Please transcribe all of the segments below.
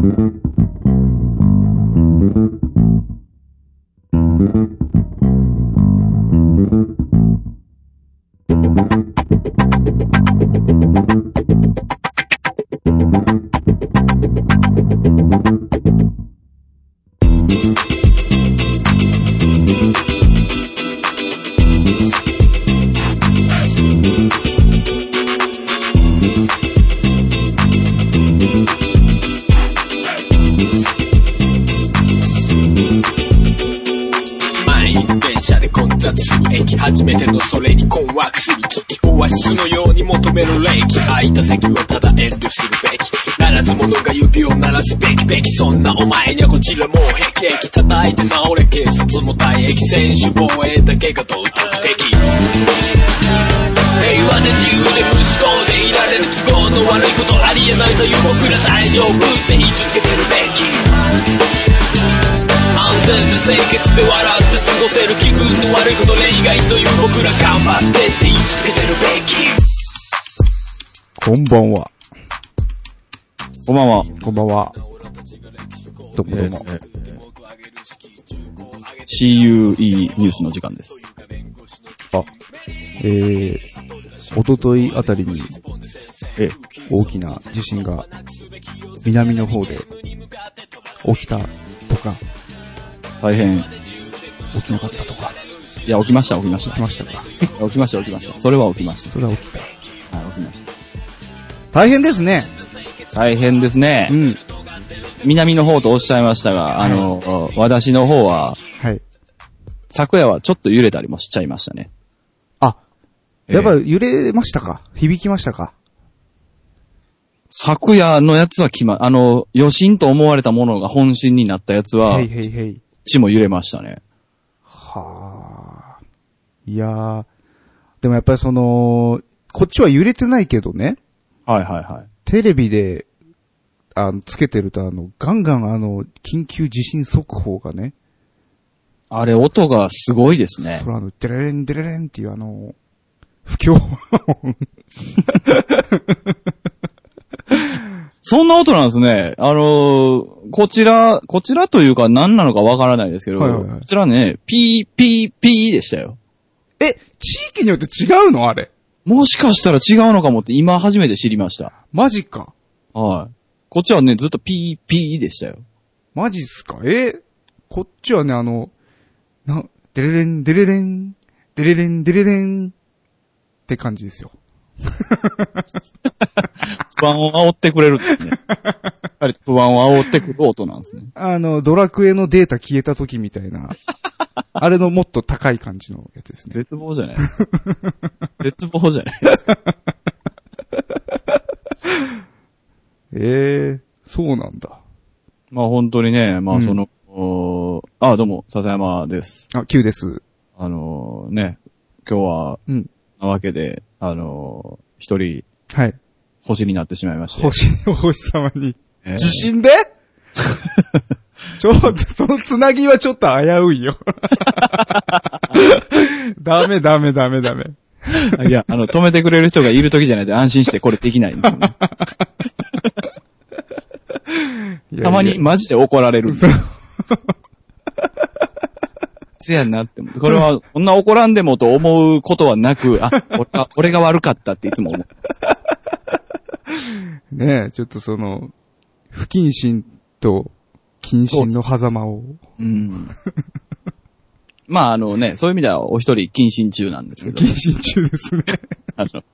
Mm-hmm. は。どうもどうも。CUE ニュースの時間です。あ、えー、おとといあたりに、ええ、大きな地震が、南の方で、起きたとか、大変。起きなかったとか、いや、起きました、起きました。来ましたか。起きました、起きました。それは起きましそれは起きた。た。はい、起きまし大変ですね。た。大変ですねう。ん。南の方とおっしゃいましたが、あの、私の方は、はい。昨夜はちょっと揺れたりもしちゃいましたね。あ、ええやっぱり揺れましたか？響きましたか？昨夜のやつは来ま、あの、余震と思われたものが本震になったやつは、へいへいへい。地も揺れましたね。はあ。いやー。でもやっぱりその、こっちは揺れてないけどね、はいはいはい。テレビで、あの、つけてるとあの、ガンガンあの、緊急地震速報がね、あれ、音がすごいですねそ。れあの、デレレンデレレンっていうあの、不協和音。そんな音なんですね。あのーこちら、こちらというか何なのかわからないですけど、はいはいはいこちらね、ピーピーピーでしたよ。え、地域によって違うの？あれ。もしかしたら違うのかもって今初めて知りました。マジか。はい。こっちはね、ずっとピーピーでしたよ。マジっすか？え？こっちはね、あの、な、デレレン、デレレン、デレレン、デレレンって感じですよ。不安を煽ってくれるんですね。しっかりと不安を煽ってくる音なんですね。あの、ドラクエのデータ消えた時みたいな、あれのもっと高い感じのやつですね。絶望じゃないですか。絶望じゃないですか。ええそうなんだ。まあ本当にね、まうんあその、おーあ、どうも、笹山です。あ、Q です。あのーね、今日は、うん。なわけで、あのー一人、はい。星になってしまいまして。星、お星様に。えー地震で？ちょっと、そのつなぎはちょっと危ういよ。ダメダメダメダメ。いや、あの、止めてくれる人がいる時じゃないと安心してこれできないんですよね。いやたまにマジで怒られる。せやんなって思う。これは、こんな怒らんでもと思うことはなく、あ、俺が俺が悪かったっていつも思う。ねえ、ちょっとその、不謹慎と謹慎の狭間を。うん。まあ、あのね、そういう意味ではお一人謹慎中なんですけど謹、慎中ですね。あの、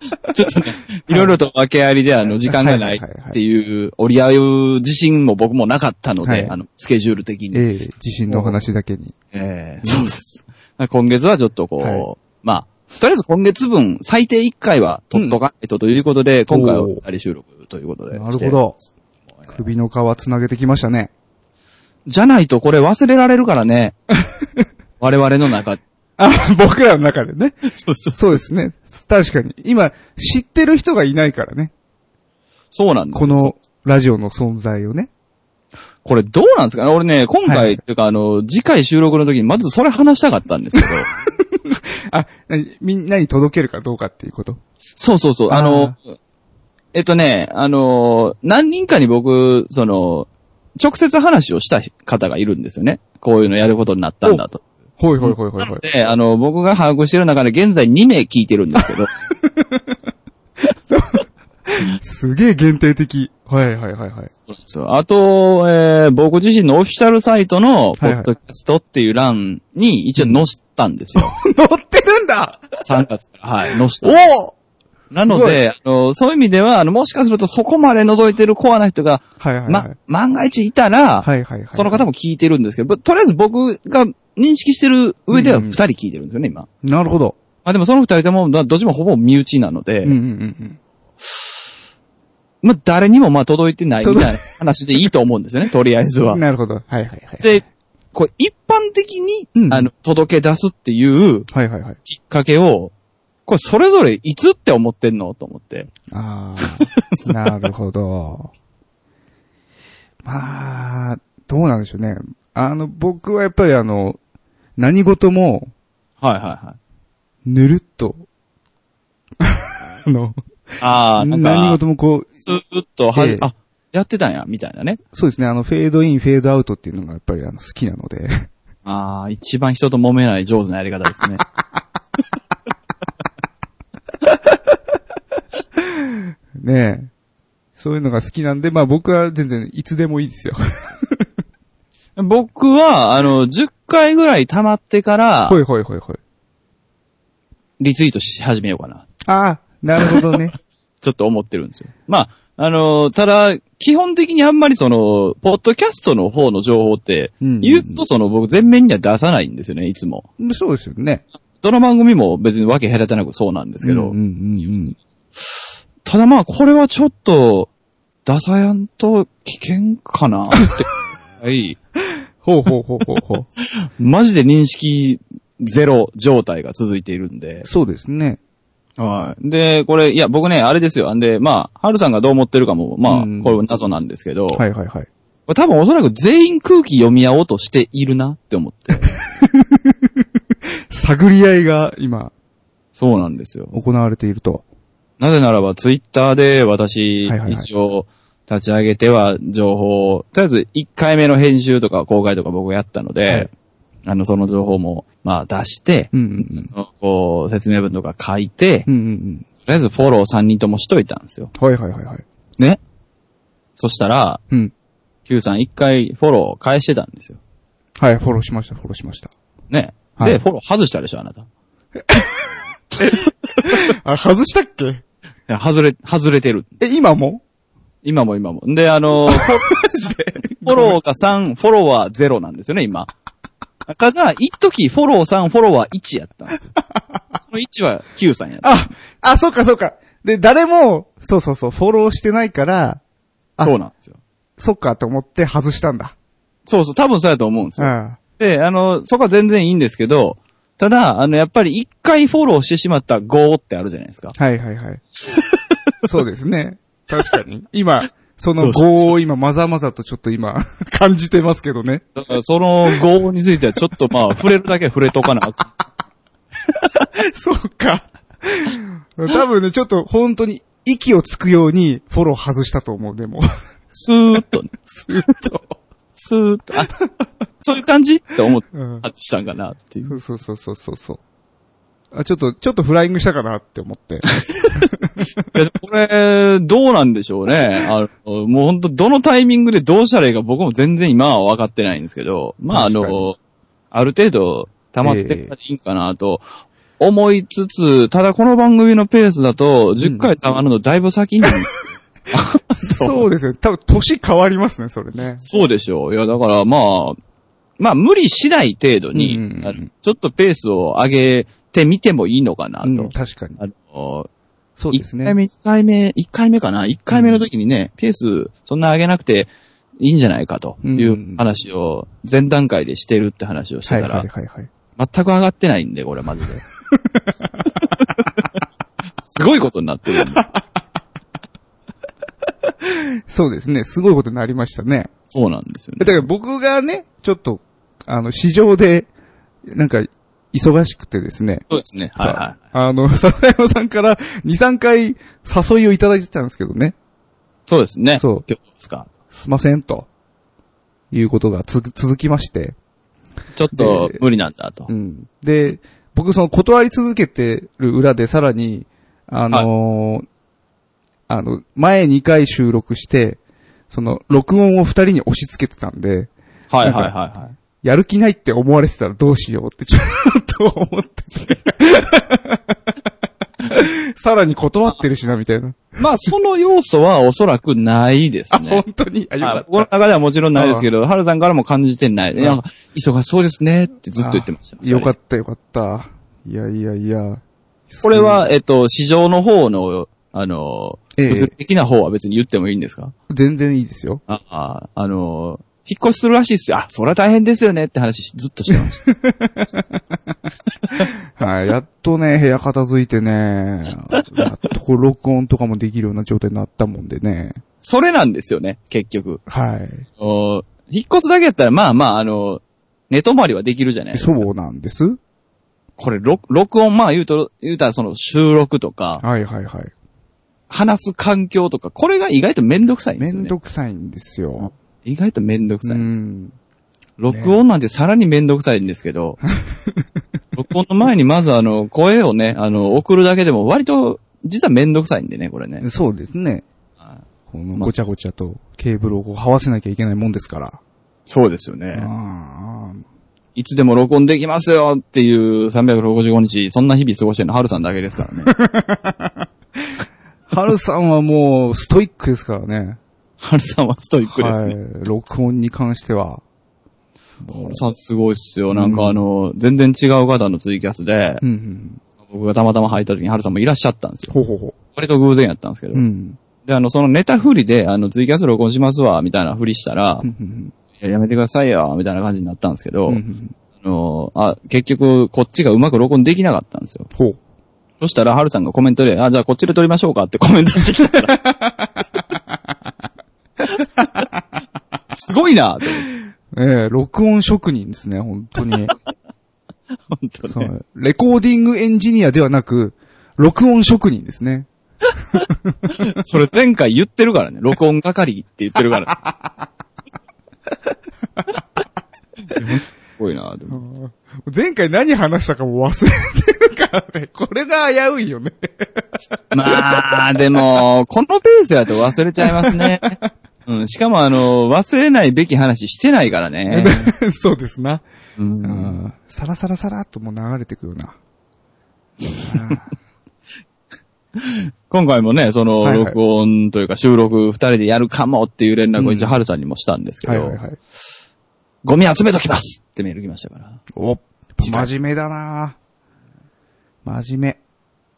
ちょっとね、いろいろと訳ありで、あの、時間がないっていう、折り合う自信も僕もなかったのはいで、あの、スケジュール的に。ええ地震の話だけに。ええそうです。今月はちょっとこう、はいまあ、とりあえず今月分、最低1回は取っとかないとということで、今回はお人収録ということで。なるほど。首の皮つなげてきましたね。じゃないとこれ忘れられるからね。我々の中。あ、僕らの中でね。そうそう。そうですね。確かに。今、知ってる人がいないからね。そうなんですよこのラジオの存在をね。これどうなんですかね俺ね、今回、はいっていうかあの、次回収録の時にまずそれ話したかったんですけど。あ、みんなに届けるかどうかっていうこと？そうそうそう。あの、えっとね、あのー何人かに僕、その、直接話をした方がいるんですよね。こういうのやることになったんだと。ほいほいほいほいほい。で、あの、僕が把握してる中で現在2名聞いてるんですけど、すげえ限定的。はいはいはいはい。そうあと、えー僕自身のオフィシャルサイトの、ポッドキャストっていう欄に一応載せたんですよ。乗ってるんだ3月から。はい、載せた。おおなので、あの、そういう意味では、あの、もしかするとそこまで覗いてるコアな人が、はいはいはい。ま、万が一いたら、はいはいはい。その方も聞いてるんですけど、とりあえず僕が認識してる上ではうん二人聞いてるんですよね、今。なるほど。まあでもその二人とも、どどっちもほぼ身内なので、うんうんうんうん。まあ誰にもまあ届いてないみたいな話でいいと思うんですよね、とりあえずは。なるほど。はいはいはい。で、これ一般的に、うんあの、届け出すっていうはいはいはい。きっかけを、これそれぞれいつって思ってんのと思って。ああ、なるほど。まあ、どうなんでしょうね。あの、僕はやっぱりあの、何事も、はいはいはい。ぬるっと、あの、ああ、何事もこう、ずーっとはじ、ええあ、やってたんや、みたいなね。そうですね、あの、フェードイン、フェードアウトっていうのがやっぱりあの、好きなので。ああ、一番人と揉めない上手なやり方ですね。ねえ。そういうのが好きなんで、まあ僕は全然いつでもいいですよ。僕は、あの、10回ぐらい溜まってからほ、いほいほいほい。リツイートし始めようかな。ああ、なるほどね。ちょっと思ってるんですよ。まあ、あの、ただ、基本的にあんまりその、ポッドキャストの方の情報って、うん言うとその僕全面には出さないんですよね、いつも。そうですよね。どの番組も別にわけ隔てなくそうなんですけど、うんうんうんただまあ、これはちょっと、出さやんと危険かなって。はい。ほうほうほうほうほう。マジで認識ゼロ状態が続いているんで。そうですね。はい。で、これ、いや、僕ね、あれですよ。んで、まあ、ハルさんがどう思ってるかも、まあ、うんこれ謎なんですけど、はいはいはい。多分おそらく全員空気読み合おうとしているなって思って。探り合いが今そうなんですよ。行われていると。なぜならば、ツイッターで私、はいはいはい一応、立ち上げては情報を、とりあえず1回目の編集とか公開とか僕やったので、はいあの、その情報も、まあ出して、うんうんうん。こう、説明文とか書いて、うんうんうん。とりあえずフォロー3人ともしといたんですよ。はいはいはいはい。ね。そしたら、うん。Q さん1回フォロー返してたんですよ。はい、フォローしました、フォローしました。ね。はいで、フォロー外したでしょ、あなた。い あ、外したっけ？や外れ、外れてる。え、今も？今も今も。で、あの、フォフォローが3、フォロワー0なんですよね、今。ただ、一時フォロー3、フォロワー1やったんですよ。その1は Q さんやった。あ、あ、そうかそうか。で、誰も、そうそうそう、フォローしてないから、あそうなんですよ。そっかと思って外したんだ。そうそう、多分そうやと思うんですよ。あで、あの、そこは全然いいんですけど、ただ、あの、やっぱり一回フォローしてしまった5ってあるじゃないですか。はいはいはい。そうですね。確かに。今、その語を今、まざまざとちょっと今、感じてますけどね。だから、その5についてはちょっとまあ、触れるだけ触れとかな。そうか。多分ね、ちょっと本当に息をつくようにフォロー外したと思う、でも。スーッとね、スーッと。スーッと、あ、そういう感じ？って思ってうん。外したんかなっていう。そうそうそうそうそう。あ、ちょっと、ちょっとフライングしたかなって思って。これ、どうなんでしょうね。あのもう本当どのタイミングでどうしたらいいか僕も全然今は分かってないんですけど、まああの、ある程度溜まっていいんかなと思いつつ、ただこの番組のペースだと10回溜まるのだいぶ先に、そうですね。多分年変わりますね、それね。そうでしょう。いやだからまあ、まあ無理しない程度に、うんうんうんちょっとペースを上げてみてもいいのかなと。うん、確かに。あのそうです1回ね。目、2回目、1回目かな ?1 回目の時にね、ペースそんな上げなくていいんじゃないかという話を前段階でしてるって話をしてはいたら、はいはいはい。全く上がってないんで、これマジで。すごいことになってる。そうですね。すごいことになりましたね。そうなんですよね。だから僕がね、ちょっと、あの、市場で、なんか、忙しくてですね。そうですね。はいはあの、笹山さんから2、3回誘いをいただいてたんですけどね。い。そうですね。そう今日ですか。すいません、と。いうことがつ続きまして。ちょっとで無理なんだとう。ん。で、僕その断り続けてる裏でさらに、あのーあの、前2回収録して、その、録音を2人に押し付けてたんで、はいはいはいはい。やる気ないって思われてたらどうしようってちょっと思ってて。さらに断ってるしな、みたいな。まあ、その要素はおそらくないですあ、ね本。当に？あ、よかっはい僕の中ではもちろんないですけど、ハルさんからも感じてない。いや、忙しそうですねってずっと言ってました。た。よかった、よかった。いやいやいや。これは、えっと、市場の方の、あの、ええ物理的な方は別に言ってもいいんですか？全然いいですよ。あ、あ、あの、引っ越しするらしいですよ。あ、それは大変ですよねって話ずっとしてました。はい。やっとね、部屋片付いてね、やっと録音とかもできるような状態になったもんでね。それなんですよね、結局。はい。お引っ越すだけやったら、まあまあ、あの、寝泊まりはできるじゃないですか。そうなんです。これ、録録音、まあ言うと、言うたらその収録とか、はいはいはい。話す環境とか、これが意外とめんどくさいんでめんすよね。どくさいんですよ。意外とめんどくうさいんですよ。ん。録音なんてさらにめんどくさいんですけど、録音の前にまずあの、声をね、あの、送るだけでも割と、実はめんどくさいんでね、これね。そうですね。はいこのごちゃごちゃとケーブルをこう這わせなきゃいけないもんですから。そうですよね。いつでも録音できますよっていう365日、そんな日々過ごしてるのはるさんだけですからね。はるさんはもうストイックですからね。はるさんはストイックですはね。い。録音に関しては。はるさんすごいっすよ。なんかあの、全然違う方のツイキャスでう、ん僕がたまたま入った時にはるさんもいらっしゃったんですよ。ほうほうほ割と偶然やったんですけど。う。うん。で、あの、そのネタ振りで、あの、ツイキャス録音しますわ、みたいな振りしたら、うんうんいややめてくださいよ、みたいな感じになったんですけど、うんうんあの、あ、結局、こっちがうまく録音できなかったんですよ。ほう。そしたら、はるさんがコメントで、あ、じゃあこっちで撮りましょうかってコメントしてきたから。すごいなええ録音職人ですね、本当に。本当ね。そうレコーディングエンジニアではなく、録音職人ですね。それ前回言ってるからね。録音係って言ってるから。すごいなって思って前回何話したかも忘れてるからね。これが危ういよね。まあ、でも、このペースだと忘れちゃいますね。うん、しかもあの、忘れないべき話してないからね。そうですな。うんうんサラサラサラっともう流れてくるな。今回もね、その、録音というか収録二人でやるかもっていう連絡を一応、うんはるさんにもしたんですけど、はいはいはい。ゴミ集めときますってメール来ましたから。お、真面目だな真面目。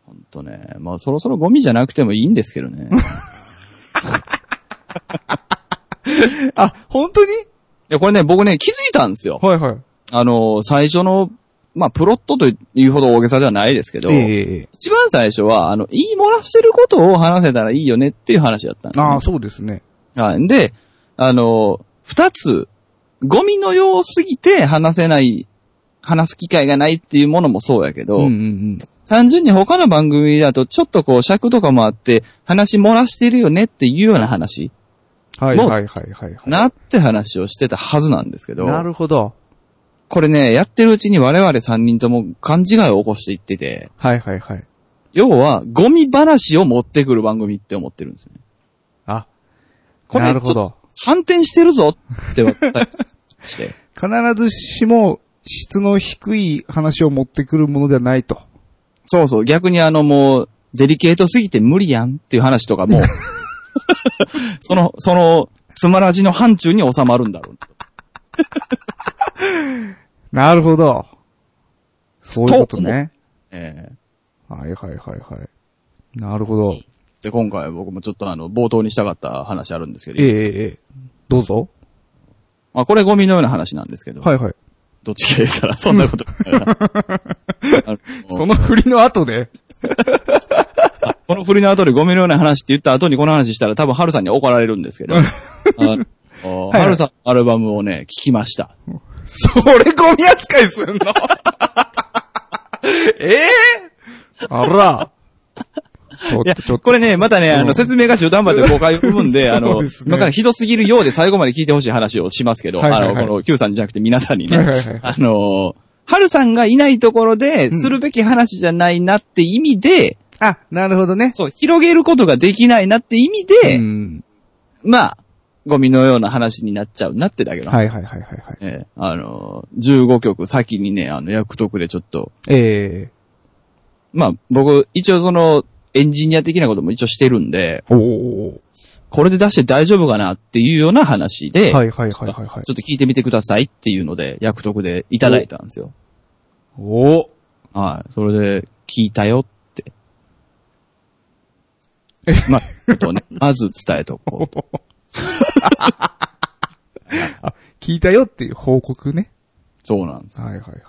ほんとね、まあそろそろゴミじゃなくてもいいんですけどね。いあ、本当に？や、これね、僕ね、気づいたんですよ。はいはい。あの、最初の、まあ、プロットというほど大げさではないですけど、ええ一番最初は、あの、言い漏らしてることを話せたらいいよねっていう話だったんです、ね。ああ、そうですね。はい。で、あの、二つ、ゴミのようすぎて話せない、話す機会がないっていうものもそうやけど、うんうんうん。単純に他の番組だとちょっとこう尺とかもあって、話漏らしてるよねっていうような話、はいはいはいはいはい。なって話をしてたはずなんですけど、なるほど。これね、やってるうちに我々三人とも勘違いを起こしていってて、はいはいはい。要は、ゴミ話を持ってくる番組って思ってるんですよね。あ、これ、なるほど。反転してるぞって分かったりして。必ずしも質の低い話を持ってくるものではないと。そうそう、逆にあのもう、デリケートすぎて無理やんっていう話とかも、その、その、つまらじの範疇に収まるんだろう。なるほど。そういうことね。えはいはいはいはい。なるほど。えで、今回僕もちょっとあの、冒頭にしたかった話あるんですけど、ええええええ。どうぞ。まあこれゴミのような話なんですけど、はいはい。どっちか言ったらそんなこと その振りの後で。この振りの後でゴミのような話って言った後にこの話したら多分ハルさんに怒られるんですけど、ハルさんのアルバムをね、聞きました。それゴミ扱いすんの？ええあら。ちょっいやと、ちょっと。これね、またね、あうん。の、説明が中途半端で誤解を生むんで、あの、そうですね。今からひどすぎるようで最後まで聞いてほしい話をしますけど、はいはいはい。あの、この Q さんじゃなくて皆さんにね、はいはいはい。あの、はるさんがいないところで、するべき話じゃないなって意味で、あ、なるほどね。そう、広げることができないなって意味で、うん。まあ、ゴミのような話になっちゃうなってだけの。はいはいはいはいはい。ええあの、15曲先にね、あの、役得でちょっと、ええまあ、僕、一応その、エンジニア的なことも一応してるんで、おおこれで出して大丈夫かなっていうような話で、はいはいはいはいはい。ちょっと聞いてみてくださいっていうので、役得でいただいたんですよ。おおはい。それで、聞いたよって。まあ、とね、まず伝えとこうと。あ、聞いたよっていう報告ね。そうなんです。はいはいはい。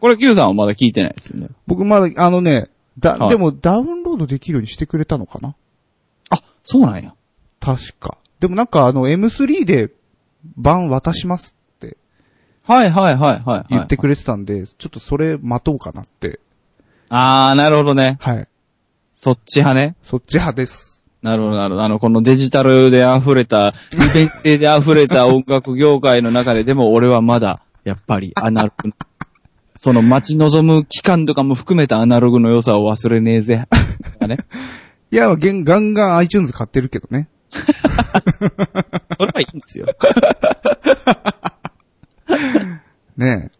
これ Q さんはまだ聞いてないですよね。僕まだ、あのね、だ、はいでもダウンロードできるようにしてくれたのかな？あ、そうなんや。確か。でもなんかあの M3 で版渡しますってはいはいはいはい、はい。言ってくれてたんで、ちょっとそれ待とうかなって。あー、なるほどね。はい。そっち派ね。そっち派です。なるほど、なるほど。あの、このデジタルで溢れた、利便性で溢れた音楽業界の中ででも俺はまだ、やっぱりアナログ。その待ち望む期間とかも含めたアナログの良さを忘れねえぜ。ね。いや、ガンガン iTunes 買ってるけどね。それはいいんですよ。ねえ。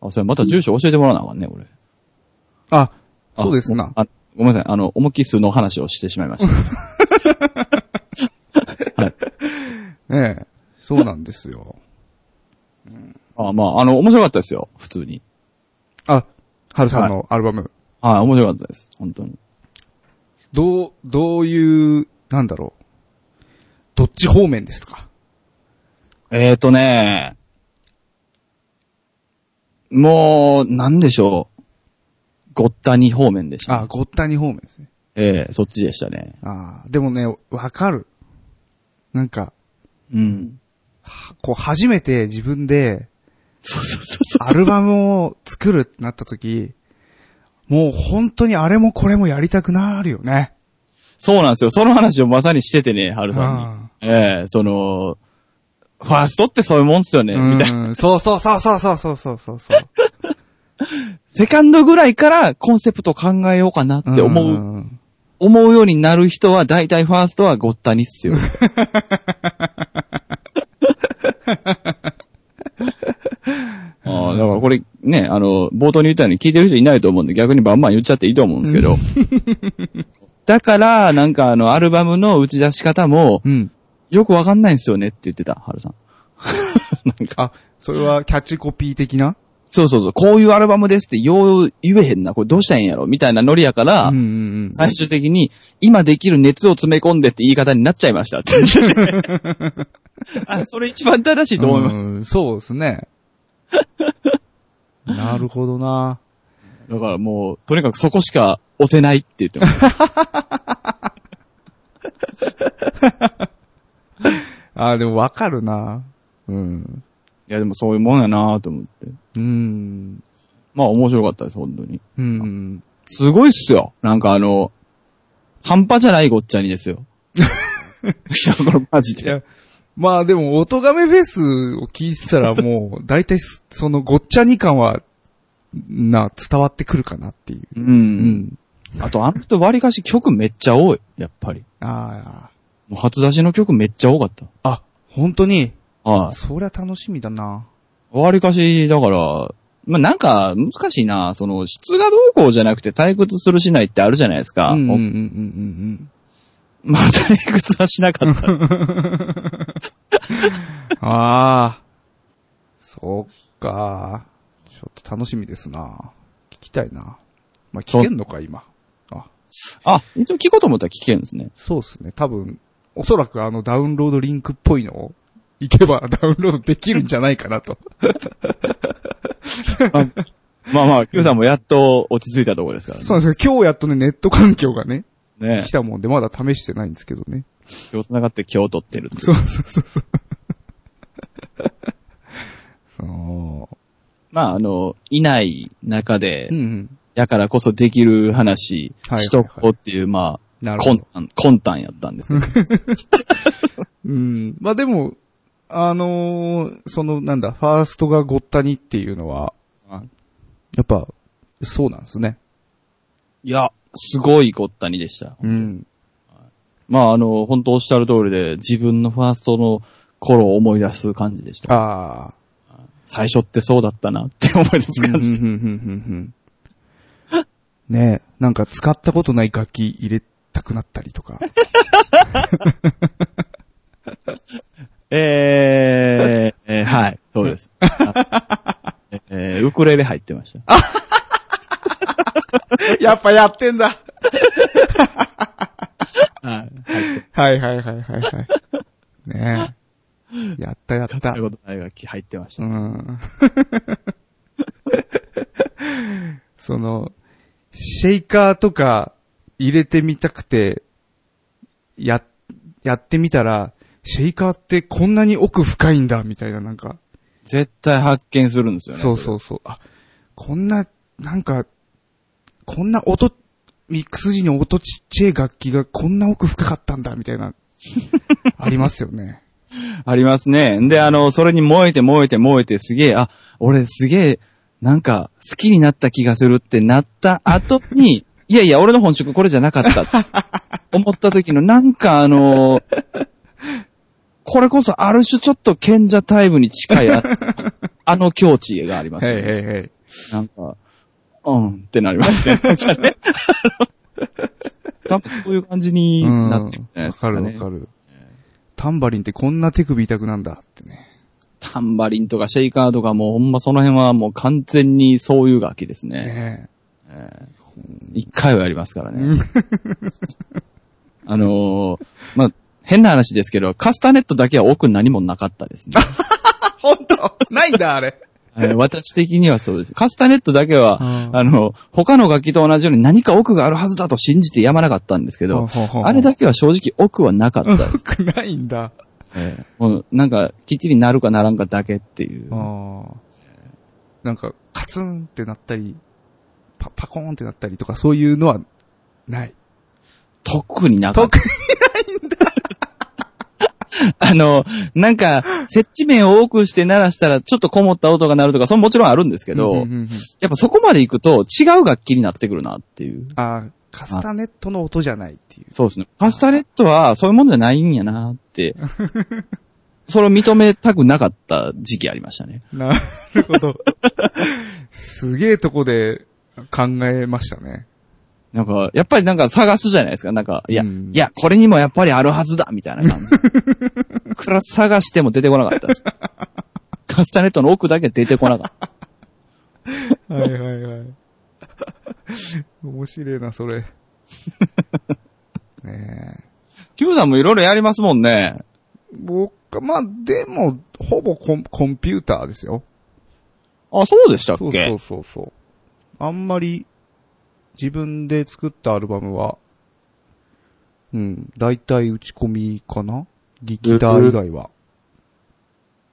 あ、それまた住所教えてもらわなあかんね、俺。あ、あそうですな。あごめんなさい。あの、思いっきり数の話をしてしまいました。ねえ。そうなんですよ。あまあ、あの、面白かったですよ。普通に。あ、はるさんのアルバム。はい、面白かったです。本当に。どう、どういう、なんだろう。どっち方面ですか？えーとね、もう、なんでしょう。ごったに方面でした、あ、ごったに方面ですね。ええそっちでしたね。あでもね、わかる。なんか、うん。こう初めて自分でそうそうそうアルバムを作るってなった時、もう本当にあれもこれもやりたくなるよね。そうなんですよ。その話をまさにしててね、春さんに。あええその、ファーストってそういうもんっすよね、みたいな。うん、そうそうそうそうそうそうそうそうそう。セカンドぐらいからコンセプト考えようかなって思う、ん思うようになる人は、大体ファーストはごったにっすよ。ああ、だからこれね、あの、冒頭に言ったように聞いてる人いないと思うんで逆にバンバン言っちゃっていいと思うんですけど。だから、なんかあの、アルバムの打ち出し方も、うん。よくわかんないんですよねって言ってた、ハルさん。あ、それはキャッチコピー的な？そうそうそう、こういうアルバムですってよう言えへんな、これどうしたらいいんやろみたいなノリやから、うんうんうん。最終的に、今できる熱を詰め込んでって言い方になっちゃいましたって あ、それ一番正しいと思います。うんそうですね。なるほどな。だからもう、とにかくそこしか押せないって言ってます。あ、でもわかるな。うん。いやでもそういうもんやなと思って。うん。まあ面白かったです、本当に。うん。すごいっすよ。なんかあの、半端じゃないごっちゃにですよ。いや、これマジで。まあでも、音亀フェスを聞いてたらもう、大体す、そのごっちゃに感は、な、伝わってくるかなっていう。う。うんん。あとあの人割かし曲めっちゃ多い。やっぱり。あもう初出しの曲めっちゃ多かった。あ。あ、本当に？はい。そりゃ楽しみだな。割かし、だから、まあ、なんか、難しいな。その、質がどうこうじゃなくて退屈するしないってあるじゃないですか。うんうんうんうんうんまあ、退屈はしなかった。うん。ああ。そっか。ちょっと楽しみですな。聞きたいな。まあ、聞けんのか、今。あ、あ、一応聞こうと思ったら聞けるんですね。そうっすね。多分、おそらくあのダウンロードリンクっぽいのを行けば ダウンロードできるんじゃないかなと。まあまあ、Q さんもやっと落ち着いたところですからね。そうなんですよ。今日やっとね、ネット環境がね、ね来たもんで、まだ試してないんですけどね。今日繋がって今日撮ってるってそうそうそうそう。そう。まあ、あの、いない中でうん、うん。やからこそできる話はいしとこうっていう、まあ、なるほど。魂胆やったんですけど。うん。まあでも、あのーその、なんだ、ファーストがごったにっていうのは、やっぱ、そうなんですね。いや、すごいごったにでした。うん。まあ、あの、本当おっしゃる通りで、自分のファーストの頃を思い出す感じでした。ああ。最初ってそうだったなって思い出す感じ。ねえ、なんか使ったことない楽器入れたくなったりとか。えー、え ーはい、そうです。えー、ウクレレ入ってました。やっぱやってんだ。はい。はいはいはいはいはい。ねえ。やったやったという。ことない楽器入ってました。うん。その、シェイカーとか入れてみたくて、や、やってみたら、シェイカーってこんなに奥深いんだ、みたいななんか。絶対発見するんですよね。そうそうそう。あ、こんな、なんか、こんな音、ミックス時に音ちっちゃい楽器がこんな奥深かったんだ、みたいな、ありますよね。ありますね。で、あの、それに燃えて燃えて燃えてすげえ、あ、俺すげえ、なんか、好きになった気がするってなった後に、いやいや、俺の本職これじゃなかった。思った時の、なんかあの、これこそある種ちょっと賢者タイムに近いあ、あの境地がありますね。いへいへい。なんか、うんってなりますね。多分そういう感じにうん。なってるんじゃないわかですかね。るわかる。タンバリンってこんな手首痛くなんだってね。タンバリンとかシェイカーとかもうほんまその辺はもう完全にそういう楽器ですね。ね一回はやりますからね。あのーまあ、変な話ですけど、カスタネットだけは奥に何もなかったですね。本当？ないんだ、あれ。えー私的にはそうです。カスタネットだけは、うんあの、他の楽器と同じように何か奥があるはずだと信じてやまなかったんですけど、あれだけは正直奥はなかったです。くないんだ。えーもうなんか、きっちりなるかならんかだけっていう。なんか、カツンってなったり、パ、パコーンってなったりとか、そういうのは、ない。特になかった。特 あの、なんか、接地面を多くして鳴らしたら、ちょっとこもった音が鳴るとか、それももちろんあるんですけど、うんうんうんうんやっぱそこまで行くと違う楽器になってくるなっていう。ああ、カスタネットの音じゃないっていう。そうですね。カスタネットはそういうものじゃないんやなって、それを認めたくなかった時期ありましたね。なるほど。すげえとこで考えましたね。なんか、やっぱりなんか探すじゃないですか。なんか、いや、うんいや、これにもやっぱりあるはずだみたいな感じ。くら探しても出てこなかったです。カスタネットの奥だけ出てこなかった。はいはいはい。面白いな、それ。ねえ。Q さんもいろいろやりますもんね。僕、まあ、でも、ほぼコンコンピューターですよ。あ、そうでしたっけ？そうそうそうそう。あんまり、自分で作ったアルバムは、うん、大体打ち込みかな？ギター以外は。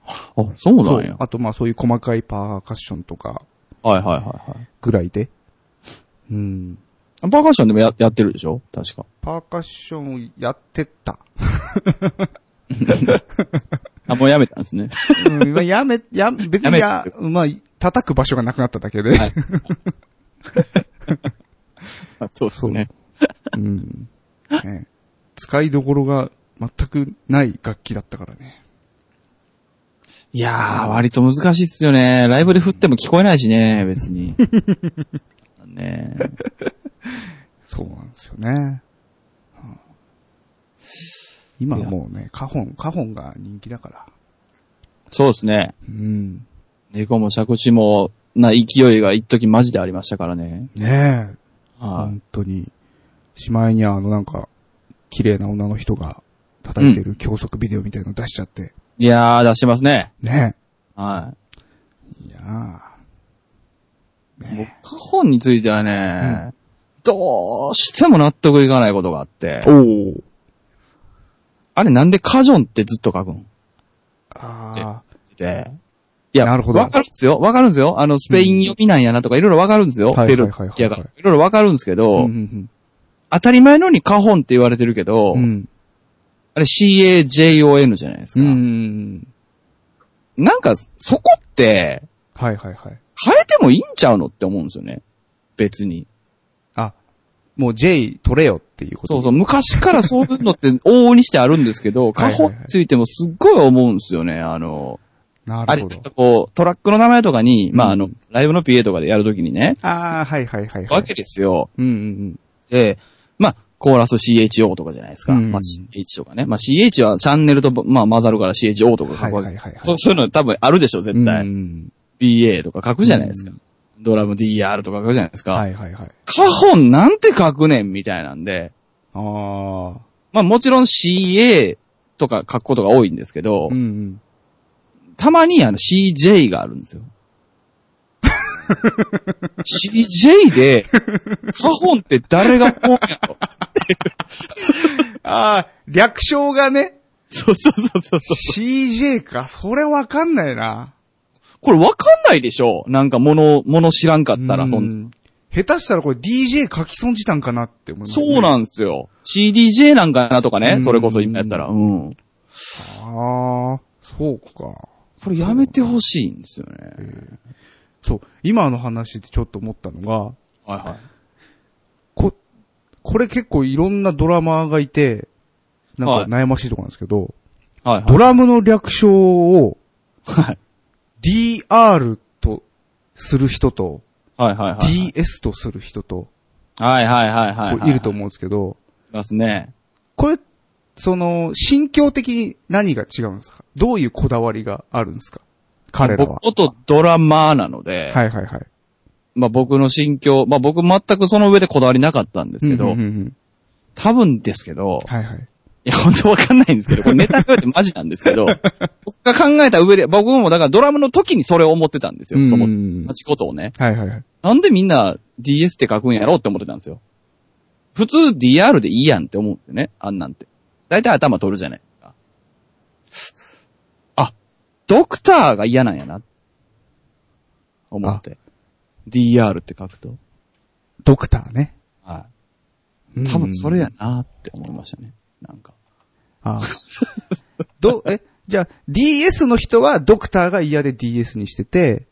あ、そうなんや。あと、まあそういう細かいパーカッションとかはいはいはいはい。ぐらいで。うん。パーカッションでもややってるでしょ？確か。パーカッションやってた。あ、もうやめたんですね。うん、まあやめ、や、別にや、まあ、叩く場所がなくなっただけで。はいあ そうですね。うん。ね使いどころが全くない楽器だったからね。いやー、割と難しいっすよね。ライブで振っても聞こえないしね、別に。ねそうなんですよね。うん今はもうね、カホン、カホンが人気だから。そうですね。うん。猫も借地も、な勢いが一時マジでありましたからね。ねえ。は本当に。しまいにはあのなんか、綺麗な女の人が叩いてる教則ビデオみたいの出しちゃって。い。いやー、出してますね。ねはえ。いやい。僕、カホンについてはね、どうしても納得いかないことがあってー。、おお。あれなんでカジョンってずっと書くん？ああ。で、いや、なるほどわかるんですよ。わかるんですよ。あの、スペイン読みなんやなとかいろいろわかるんですよ。はいペルはいはいはいやから。いろいろわかるんですけど、うんうん当たり前のようにカホンって言われてるけど。あれ CAJON じゃないですか。なんか、そこって、はいはいはい。変えてもいいんちゃうのって思うんですよね。別に。あ、もう J 取れよっていうことそうそう、昔からそういうのって往々にしてあるんですけど、カホンについてもすっごい思うんですよね。あの、なるほど。こう、トラックの名前とかに、まあ、うんあの、ライブの PA とかでやるときにね、ああ、はいはいはいはい。わけですよ。うんうんで、まあ、コーラス CHO とかじゃないですか。うんまあ、CH とかね。まあ、CH はチャンネルと、まあ、混ざるから CHO とかうん。書くわけ。はいはいはいはい。そうそういうの多分あるでしょ、絶対。うん BA とか書くじゃないですか。うドラム DR とか書くじゃないですか。はいはいはい。カホンなんて書くねんみたいなんで、ああ。まあもちろん CA とか書くことが多いんですけど、うんうん。たまにあの CJ があるんですよ。CJ で、カホンって誰が思うんやろああ、略称がね、そうそうそうそうそう。CJ か？それわかんないな。これわかんないでしょ？なんか物、物知らんかったら、そんん。下手したらこれ DJ 書き損じたんかなって思います、そうなんですよ。CDJ なんかなとかうんねそれこそ今やったら。うん。ああ、そうか。これやめてほしいんですよね。そう。今の話でちょっと思ったのが、はいはい。こ、これ結構いろんなドラマーがいて、なんはいか悩ましいところなんですけど、はいはい。ドラムの略称をはい。DR とする人と、はいはいはい。DS とする人と、はいはいはいはいいると思うんですけど、いますね。これ、その、心境的に何が違うんですか？どういうこだわりがあるんですか？彼らは僕。元ドラマーなので、はいはいはい。まあ僕の心境、まあ僕全くその上でこだわりなかったんですけど、うんうんうんうん多分ですけど、はいはい。いや本当わかんないんですけど、これネタ言われてマジなんですけど、僕が考えた上で、僕もだからドラムの時にそれを思ってたんですよ。そのうん同じことをね。はいはいはい。なんでみんな DS って書くんやろうって思ってたんですよ。普通 DR でいいやんって思うんですよね、あんなんて。だいたい頭取るじゃないですか。あ、ドクターが嫌なんやな。思って。DR って書くと？ドクターね。はい。多分それやなって思いましたね。なんか。ああ ど、え、じゃあ DS の人はドクターが嫌で DS にしてて、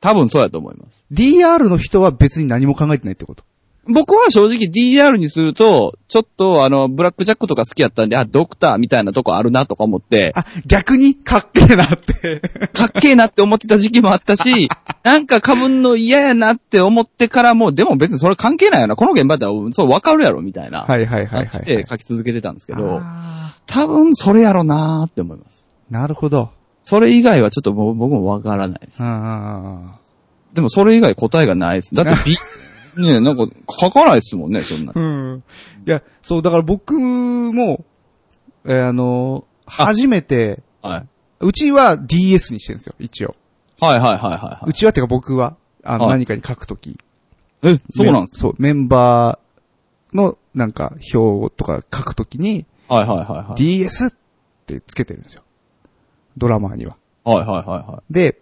多分そうやと思います。DR の人は別に何も考えてないってこと？僕は正直 DR にすると、ちょっとあの、ブラックジャックとか好きやったんで、あ、ドクターみたいなとこあるなとか思って、あ、逆にかっけえなって。かっけえなって思ってた時期もあったし、なんか被んの嫌やなって思ってからも、でも別にそれ関係ないよな。この現場だったら、そうわかるやろ、みたいな。はいはいはいはい、感じで書き続けてたんですけど、あ多分それやろなーって思います。ーなるほど。それ以外はちょっと僕もわからないです。あでもそれ以外答えがないです。だって B、ねなんか書かないですもんね、そんなあ。。うん。いや、そう、だから僕も、えーあの、あ初めて、はい。うちは DS にしてるんですよ、一応。はいはいはいはいはうちはってか僕は、あの、はい何かに書くとき。い。え、そうなんですそう、メンバーの、なんか、表とか書くときに、かはいはいはいはい。DS ってつけてるんですよ。ドラマーには。はいはいはいはで、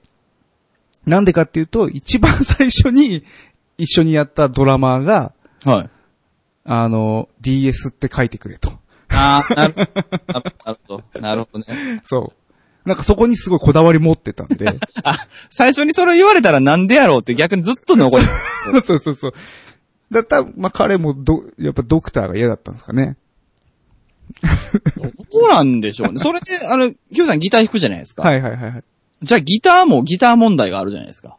なんでかっていうと、一番最初に一緒にやったドラマーが、い。はい。あの、DS って書いてくれと。あー、なるなるほど。なるほどね。そう。なんかそこにすごいこだわり持ってたんで。最初にそれ言われたらなんでやろうって逆にずっと残り、そうそうそう。だったら、まあ、彼もど、やっぱドクターが嫌だったんですかね。どうなんでしょうね。それで、あの、Q さんギター弾くじゃないですか。はいはいはいはい。じゃあギターもギター問題があるじゃないですか。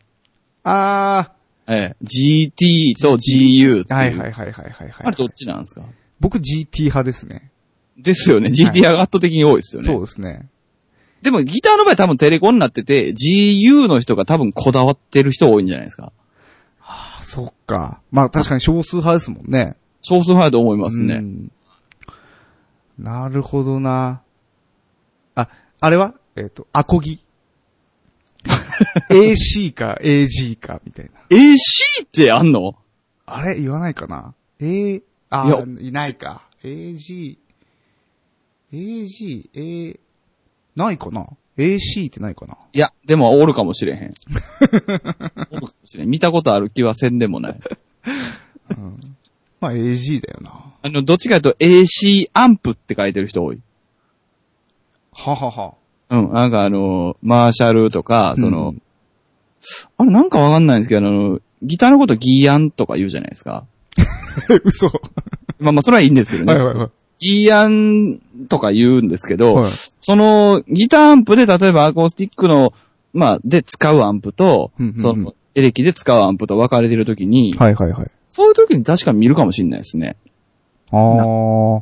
あええ。GT と GU ってー。いう。はいはいはいはいはい、はい。あれどっちなんですか？僕 GT 派ですね。ですよね。GT が圧倒的に多いですよね。そうですね。でもギターの場合多分テレコになってて、GU の人が多分こだわってる人多いんじゃないですか？あそっか。まあ確かに少数派ですもんね。少数派だと思いますね。うんなるほどな。あ、あれは？えっ、と、アコギ。AC か AG かみたいな。AC ってあんの？あれ？言わないかな ?A、あいやいないか。AG、AG、A、ないかな？AC ってないかな？いや、でもおるかもしれへん。おるかもしれん。見たことある気はせんでもない。まあ AG だよな。あの、どっちかというと AC アンプって書いてる人多い。ははは。うん。なんかあの、マーシャルとか、その、うんあれなんかわかんないんですけど、あの、ギターのことギーアンとか言うじゃないですか。嘘。はまあまあ、それはいいんですけどね。いはいはい。ギーアンとか言うんですけど、はいその、ギターアンプで、例えばアコースティックの、まあ、で使うアンプと、うんうんうんその、エレキで使うアンプと分かれてるときに、はいはいはい。そういうときに確か見るかもしれないですね。あー。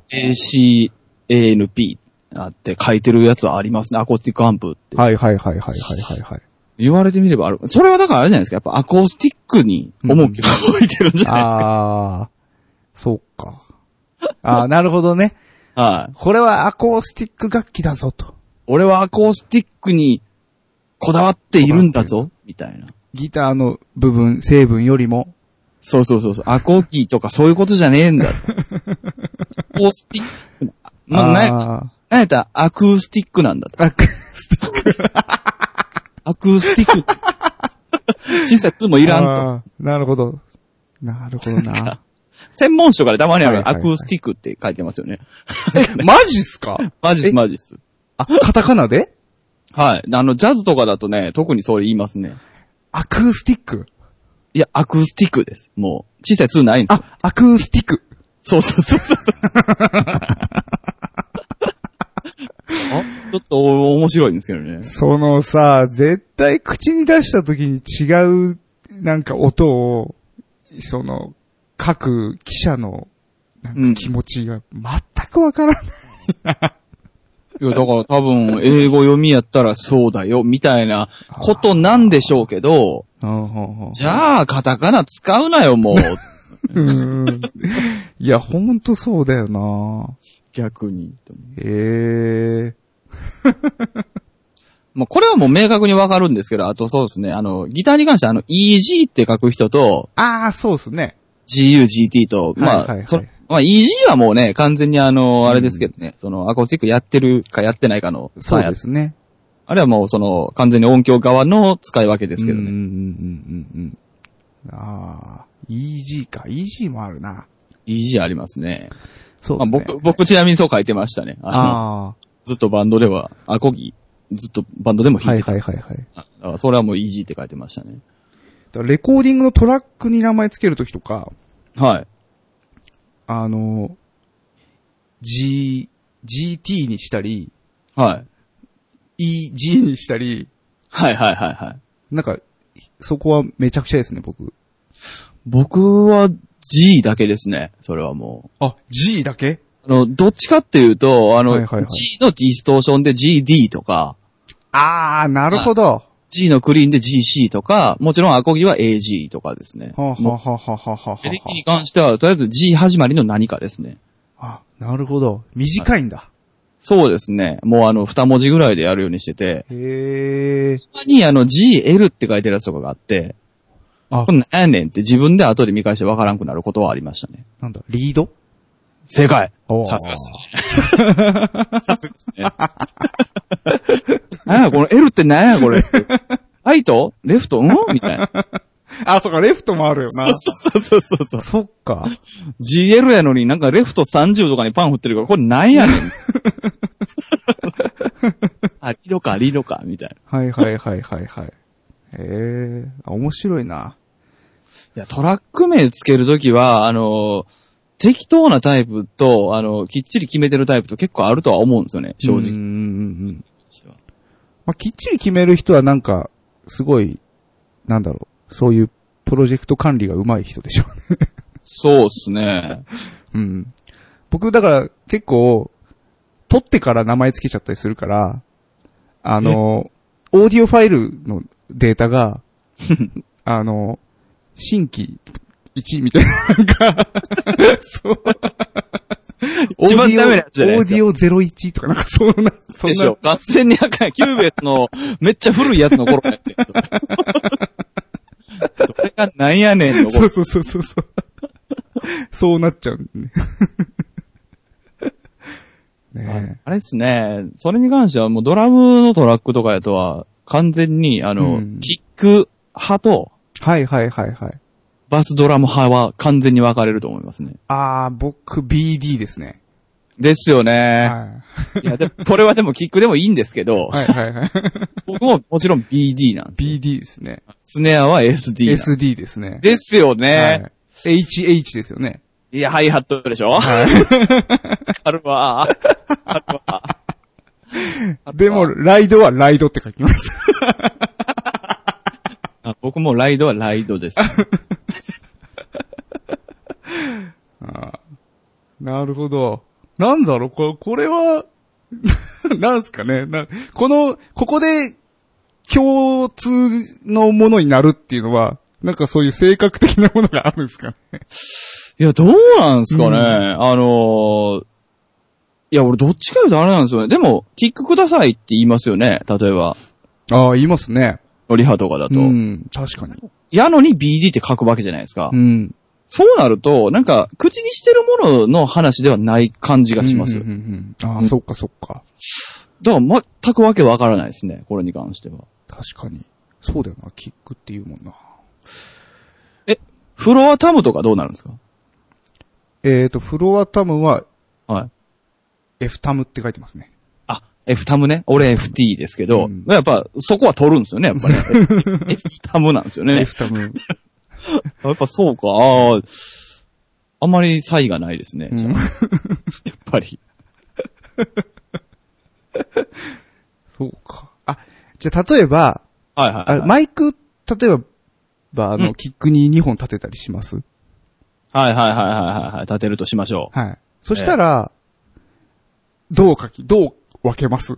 ACANP あって書いてるやつはありますね。アコースティックアンプって。はいはいはいはいはいはいはい。言われてみればある。それはだからあれじゃないですか。やっぱアコースティックに重きを置いてるんじゃないですか。あー。そうか。あー、なるほどね。はい。これはアコースティック楽器だぞと。俺はアコースティックにこだわっているんだぞ、みたいな。ギターの部分、成分よりも。そうそうそうそう。アコギとかそういうことじゃねえんだ。アコースティック。まあ、あなんやったらアクースティックなんだと。ー。アクスティック。アクースティック。小さいツもいらんと。なるほど。なるほどな。専門書からたまにあるはいはいはいアクースティックって書いてますよね。マジっすか？マジっえすマジっす。あ、カタカナで？はい。あの、ジャズとかだとね、特にそれ言いますね。アクースティック？いや、アクースティックです。もう、小さい2ないんですよ。あ、アクースティック。そうそうそうそう。あ、ちょっと面白いんですけどね。そのさ、絶対口に出した時に違う、なんか音を、その、各記者の、なんか気持ちが全くわからない。いや、だから多分、英語読みやったらそうだよ、みたいなことなんでしょうけど、じゃあ、カタカナ使うなよ、もう。うん。いや、ほんとそうだよな逆に。ええ まあ、これはもう明確にわかるんですけど、あとそうですね、あの、ギターに関しては、あの、EG って書く人と、ああ、そうですね。GU、GT と、まあ、はいはいはいそまあ、EG はもうね、完全にあの、あれですけどね、その、アコースティックやってるかやってないかのそうですね。あれはもうその、完全に音響側の使い分けですけどね。うんうんうんうんうん。ああ、EG か。EG もあるな。EG ありますね。そうですね。まあ僕、僕ちなみにそう書いてましたね。あのあずっとバンドでは、アコギ、ずっとバンドでもあ、はい弾いてた。はいはいはい。だからそれはもう EG って書いてましたね。だからレコーディングのトラックに名前つけるときとか、はい。あの、G、GT にしたり、はい。EG にしたり、はいはいはいはい。なんか、そこはめちゃくちゃですね、僕。僕は G だけですね。それはもあ、G だけ？う。あの、どっちかっていうと、あの、はいはいはい G のディストーションで GD とか、ああ、なるほど。G のクリーンで GC とか、もちろんアコギは AG とかですね。はあ、はあはあはあはあはエレキに関しては、とりあえず G 始まりの何かですね。あ、あ、なるほど。短いんだ。そうですね。もうあの、二文字ぐらいでやるようにしてて、へえ。他にあの GL って書いてるやつとかがあって、あこれ何やねんって自分で後で見返してわからんくなることはありましたね。なんだ、リード？正解さすがっすね。さすがっすね。何やこの L って何やこれ。ライト？レフト？ん？みたいな。あ、そっか、レフトもあるよな。そうそうそうそう。そっか。GL やのになんかレフト30とかにパン振ってるから、これ何やねん。あ、リードか、リードか、みたいな。はいはいはいはいはい。へえ、あ面白いな。いや、トラック名つけるときは、あの、適当なタイプと、あの、きっちり決めてるタイプと結構あるとは思うんですよね、正直。うんうんうんうん。まあ、きっちり決める人はなんか、すごい、なんだろう、そういうプロジェクト管理が上手い人でしょそうっすね。う。うん。僕、だから、結構、撮ってから名前つけちゃったりするから、あの、オーディオファイルのデータが、あの、新規1みたいな、なんか、そう。一番ダメなやつじゃないですかオーディオ01とかなんかそんな、そんなでしょ。完全にあかん。キューベースのめっちゃ古いやつの頃やってる。どれがなんやねんの頃。そうそうそうそうそう。なっちゃう。ねねあれですね、それに関してはもうドラムのトラックとかやとは、完全に、あの、うんキック派とはいはいはいはい。バスドラム派は完全に分かれると思いますね。あー、僕 BD ですね。ですよね。はいや、でこれはでもキックでもいいんですけど、い。はいはいはい。僕ももちろん BD なんですよ。BD ですね。スネアは SD SD ですね。ですよはね。い。HH ですよね。い、や、ハイハットでしょはあるわ。あるわ。い。でも、ライドはライドって書きます。あ僕もライドはライドです。なるほど。なんだろう、これ、これは、なんすかね。な、この、ここで共通のものになるっていうのは、なんかそういう性格的なものがあるんですかね。いや、どうなんすかね。うんあのーいや、俺どっちか言うとあれなんですよね。でも、キックくださいって言いますよね。例えば、ああ、言いますね。リハとかだと。うん、確かに。やのに BD って書くわけじゃないですか。うん。そうなると、なんか、口にしてるものの話ではない感じがします。うんうんうんうんああ、うんそっかそっか。だから全くわけわからないですね。これに関しては。確かに。そうだよな、キックっていうもんな。フロアタムとかどうなるんですか？えっ、と、フロアタムははい。F タムって書いてますね。あ、F タムね。俺 FT ですけど、うんやっぱそこは取るんですよね、やっぱり。F タムなんですよね。F タム。やっぱそうか。ああ、あんまり差異がないですね。うん やっぱり。そうか。あ、じゃあ例えば、はいはい、あはい。マイク、例えば、あの、うんキックに2本立てたりします？はいはいはいはいはいはい。立てるとしましょはい。そしたら、どう書き、どう分けます？う。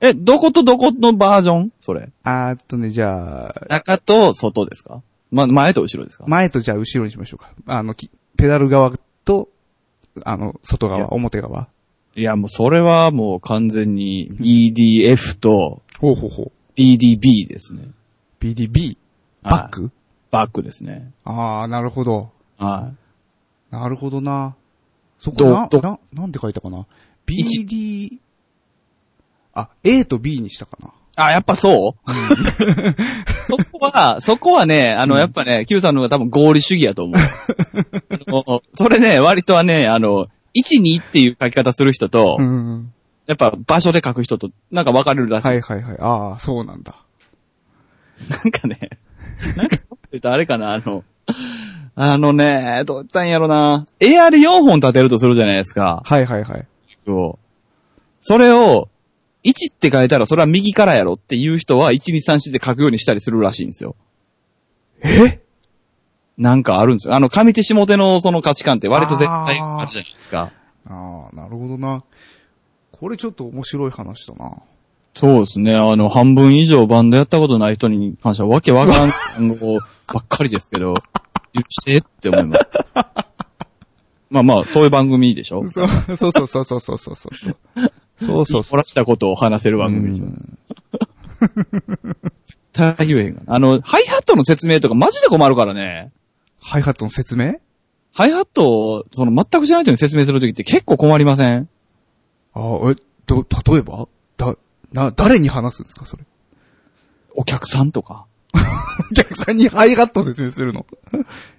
え、どことどこのバージョン？それ。あーっとね、じゃあ、中と外ですか？ま、前と後ろですか？前とじゃあ後ろにしましょうか。あの、きペダル側と、あの、外側、表側。いや、もうそれはもう完全に BDF とほうほうほう。BDB ですね。BDB? はいバック？バックですね。ああ、なるほど。はなるほどな。そこどな、どな、なんて書いたかな ?BD、あ、A と B にしたかな？あ、やっぱそう？そこは、そこはね、あの、うんやっぱね、Q さんの方が多分合理主義やと思う。それね、割とはね、あの、1、2っていう書き方する人と、うん。やっぱ場所で書く人と、なんか分かれるらしい。はいはいはい。ああ、そうなんだ。なんかね、なんか、言うとあれかな、あの、あのね、どう言ったんやろな。エアで4本立てるとするじゃないですか。はいはいはい。をそれを、1って書いたらそれは右からやろっていう人は1、2、3、4で書くようにしたりするらしいんですよ。え？なんかあるんですよ。あの、上手下手のその価値観って割と絶対あるじゃないですか。ああ、なるほどな。これちょっと面白い話だな。そうですね。あの、半分以上バンドやったことない人に関してはわけわからん単語ばっかりですけど、許してって思います。まあまあ、そういう番組でしょそうそうそうそうそうそうそうそう。そうそう漏らしたことを話せる番組でしょうん絶対言えへんがなあの、ハイハットの説明とかマジで困るからね。ハイハットの説明？ハイハットを、その全く知らない人に説明するときって結構困りません？ああ、え、ど、例えば？だ、な、誰に話すんですかそれ？お客さんとか。お客さんにハイハット説明するの？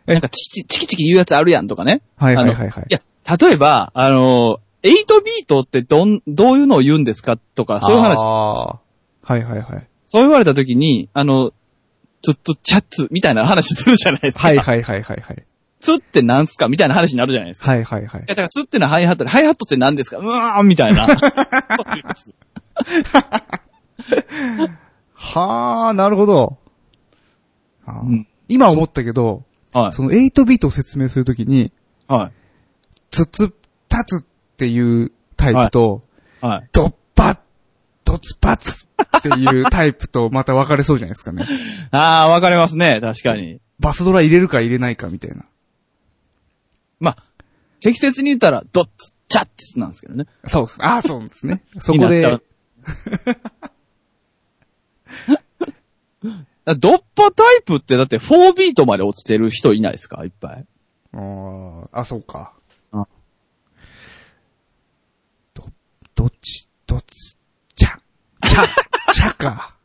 え なんかチキチキ、チキチキ言うやつあるやんとかね。はいはいはいはいい。や、例えば、あの、8ビートってどん、どういうのを言うんですかとか、そういう話、ああはいはいはい。そう言われたときに、あの、ツッツチャッツみたいな話するじゃないですか。はいはいはいはいはい。ツってなんすか？みたいな話になるじゃないですか。はいはいはいい。や、だからツってのはハイハットで、ハイハットって何ですか？うわーんみたいな。はあ、なるほど。あーうん今思ったけど、はい。その8ビートを説明するときに、はつつ、立つっていうタイプと、い。はい。ドッパッ、ドツパツっていうタイプとまた分かれそうじゃないですかね。あー、わかりますね。確かに。バスドラ入れるか入れないかみたいな。まあ、適切に言ったら、ドッツ、チャッツなんですけどね。そうです。ああ、そうですね。そこになっでた、ドッパタイプってだって4ビートまで落ちてる人いないですか？いっぱい。あーあ、そうか。どっち、どっち、茶、茶、茶か。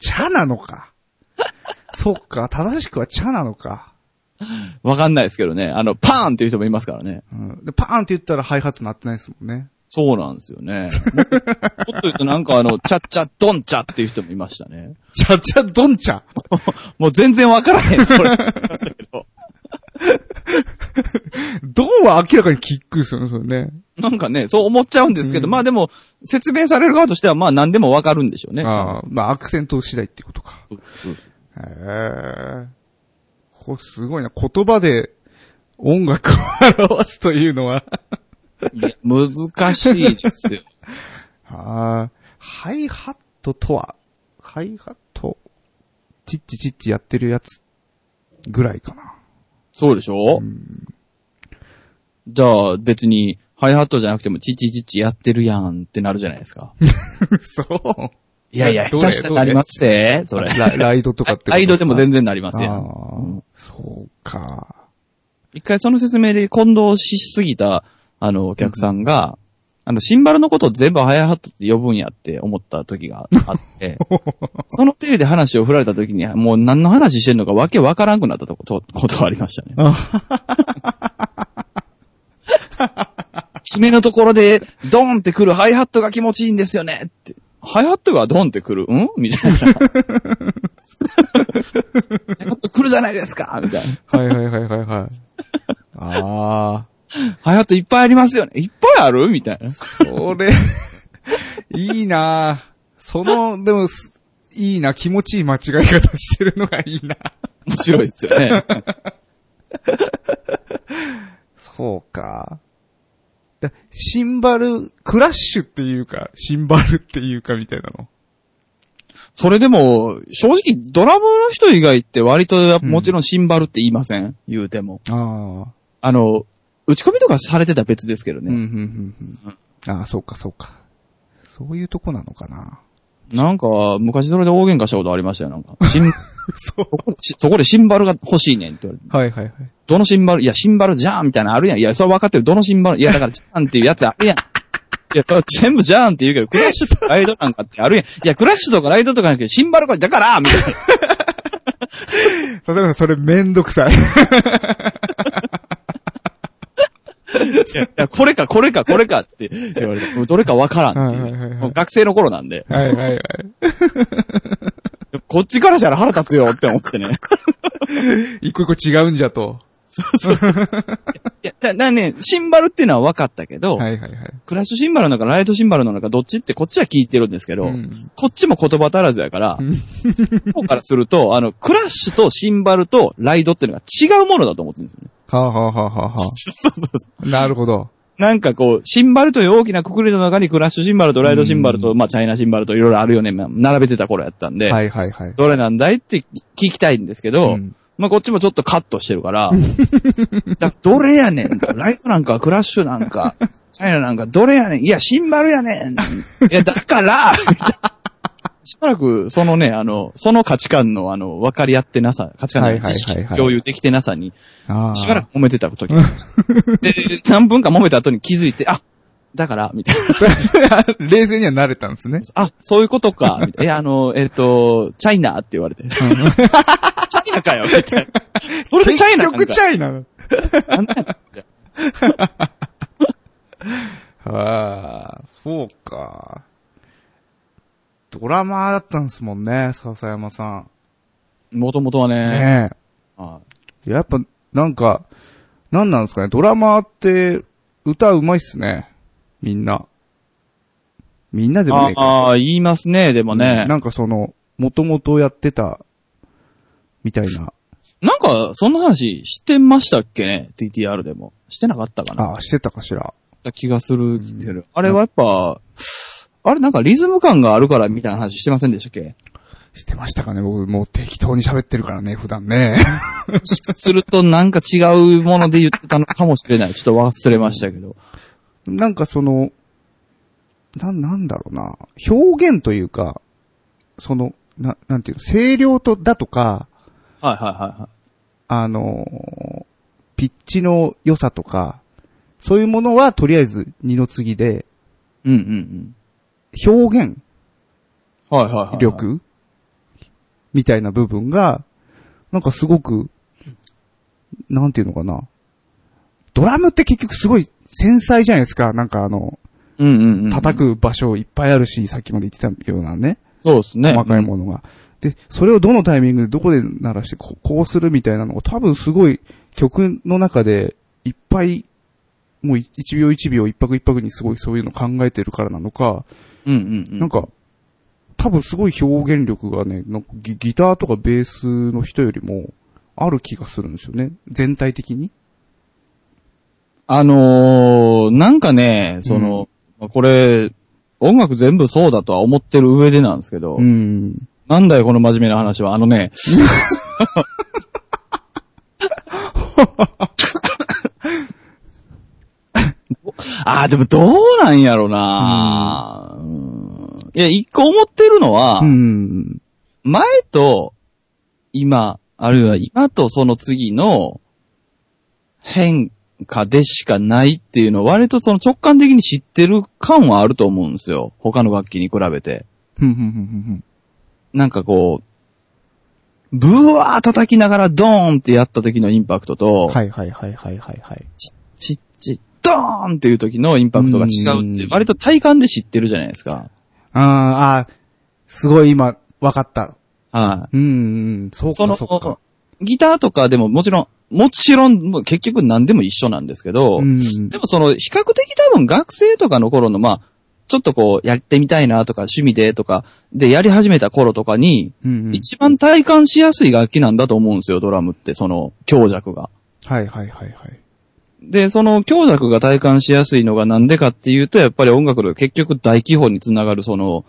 茶なのか。そっか、正しくは茶なのか。わかんないですけどね。あの、パーンっていう人もいますからね。うん、でパーンって言ったらハイハット鳴ってないですもんね。そうなんですよね。もっともっと言うとなんかあの、チャッチャドンチャっていう人もいましたね。茶茶ドン茶。もう全然わからへん、それ。ドンは明らかにキックですよね、それね。なんかね、そう思っちゃうんですけど、うんまあでも、説明される側としてはまあ何でもわかるんでしょうね。ああ、まあアクセント次第ってことか。そうそうへえ。これすごいな。言葉で音楽を表すというのは。いや難しいですよ。ああ、ハイハットとは、ハイハット、チッチチッチやってるやつぐらいかな。そうでしょ、じゃあ別に、ハイハットじゃなくてもチチチチやってるやんってなるじゃないですか。そう。いやいや、下手したらなりますって、それ。ラライドとかってライドでも全然なりまますやん。ああうんそうか。一回その説明で混同しすぎた、あの、お客さんが、あの、シンバルのことを全部ハイハットって呼ぶんやって思った時があって、その手で話を振られた時に、もう何の話してんのかわけわからんくなったとこと、ことはありましたね。締めのところで、ドーンって来るハイハットが気持ちいいんですよねって。ハイハットがドーンって来る？ん？みたいな。ハイハット来るじゃないですかみたいな。はいはいはいはいはい。ああ、ハイハットいっぱいありますよね。いっぱいある？みたいな。それ、いいなその、でもす、いいな、気持ちいい間違い方してるのがいいな。面白いですよね。そうか。だシンバル、クラッシュっていうか、シンバルっていうかみたいなの？それでも、正直ドラムの人以外って割ともちろんシンバルって言いません、言うても。ああ。あの、打ち込みとかされてたら別ですけどうん、うん、ね。うん。うんああ、そうか、そうか。そういうとこなのかな。なんか、昔それで大喧嘩したことありましたよ、なんか。シン そう。そこでシンバルが欲しいねんって言われて。はいはいはい。どのシンバルいや、シンバルじゃーんみたいなのあるやん。いや、それ分かってる。どのシンバルいや、だから、じゃーんっていうやつあるやん。いや、全部じゃーんって言うけど、クラッシュとかライドなんかってあるやん。いや、クラッシュとかライドとかなくて、シンバルが、だからみたいな。さすがそれめんどくさい。いやこれか、これか、これかって言われて、どれかわからんっていはいはいはいはいう。もう学生の頃なんで、はいはいはい。こっちからしたら腹立つよって思ってね。一個一個違うんじゃと。そうそういや、じゃあね、シンバルっていうのは分かったけど、はいはいはい。クラッシュシンバルなのかライトシンバルなのかどっちってこっちは聞いてるんですけど、うんこっちも言葉足らずやから、こうからすると、あの、クラッシュとシンバルとライドっていうのが違うものだと思ってるんですよね。はあ、はあはあはあはあ、なるほど。なんかこう、シンバルという大きなくくりの中にクラッシュシンバルとライドシンバルと、まあチャイナシンバルといろいろあるよね、並べてた頃やったんで、はいはいはい。どれなんだいって聞きたいんですけど、うんまあこっちもちょっとカットしてるから、だどれやねん。とライトなんかクラッシュなんか、チャイナなんかどれやねん。いや、シンバルやねん。いや、だから しばらく、そのね、あの、その価値観の、あの、分かり合ってなさ、価値観の知識共有できてなさに。しばらく揉めてた時。で、何分か揉めた後に気づいて、あ、だから、みたいな。冷静には慣れたんですね。あ、そういうことか。みたいな。いや、あの、えっ、と、チャイナって言われて。チャイナかよみたいな。それでチャイナ結局チャイナ。なんだよ はあ、そうか。ドラマーだったんですもんね、笹山さもともとはん。ね。ねはえ。やっぱ、なんか、なんなんですかね、ドラマーって、歌うまいっすね。みんな。みんなでもねえか。ああー、言いますね、でもね。なんかその、もともとやってた、みたいな。なんか、そんな話してましたっけね ?TTR でも。してなかったかな？ああ、してたかしら。た気がするけど。あれはやっぱ、あれなんかリズム感があるからみたいな話してませんでしたっけ？してましたかね僕もう適当に喋ってるからね、普段ね。するとなんか違うもので言ってたのかもしれない。ちょっと忘れましたけど。なんかその、な、なんだろうな。表現というか、その、な、なんていうの、声量と、だとか、はいはいはいはい。あのーピッチの良さとか、そういうものはとりあえず二の次で、うんうんうん。表現はいはいはい。。力みたいな部分が、なんかすごく、なんていうのかな。ドラムって結局すごい繊細じゃないですか。なんかあの、うんうんうん。叩く場所いっぱいあるし、さっきまで言ってたようなね、そうですね。細かいものが。で、それをどのタイミングでどこで鳴らしてこうするみたいなのを多分すごい曲の中でいっぱい、もう一秒一秒一拍一拍にすごいそういうの考えてるからなのか、うんうんうん。なんか、多分すごい表現力がね、なんかギギターとかベースの人よりもある気がするんですよね。全体的に。あのー、なんかね、その、まあこれ、音楽全部そうだとは思ってる上でなんですけど、うん。なんだよこの真面目な話は。あのね、ああ、でもどうなんやろな、うんいや、一個思ってるのは、うん。前と今、あるいは今とその次の変化でしかないっていうのは割とその直感的に知ってる感はあると思うんですよ。他の楽器に比べて。なんかこう、ブワー叩きながらドーンってやった時のインパクトと、はいはいはいはいはいはい。チッチドーンっていう時のインパクトが違うってうん割と体感で知ってるじゃないですか。あーあー、すごい今、わかった。はい。うん、うん、そうそのかそっか。ギターとかでももちろん、もちろん、結局何でも一緒なんですけど、うん。でもその、比較的多分学生とかの頃の、まあ、ちょっとこう、やってみたいなとか、趣味でとか、で、やり始めた頃とかに、うんうん一番体感しやすい楽器なんだと思うんですよ、ドラムって、その、強弱が。はいはいはいはい。で、その強弱が体感しやすいのがなんでかっていうと、やっぱり音楽の結局大基本につながる、その、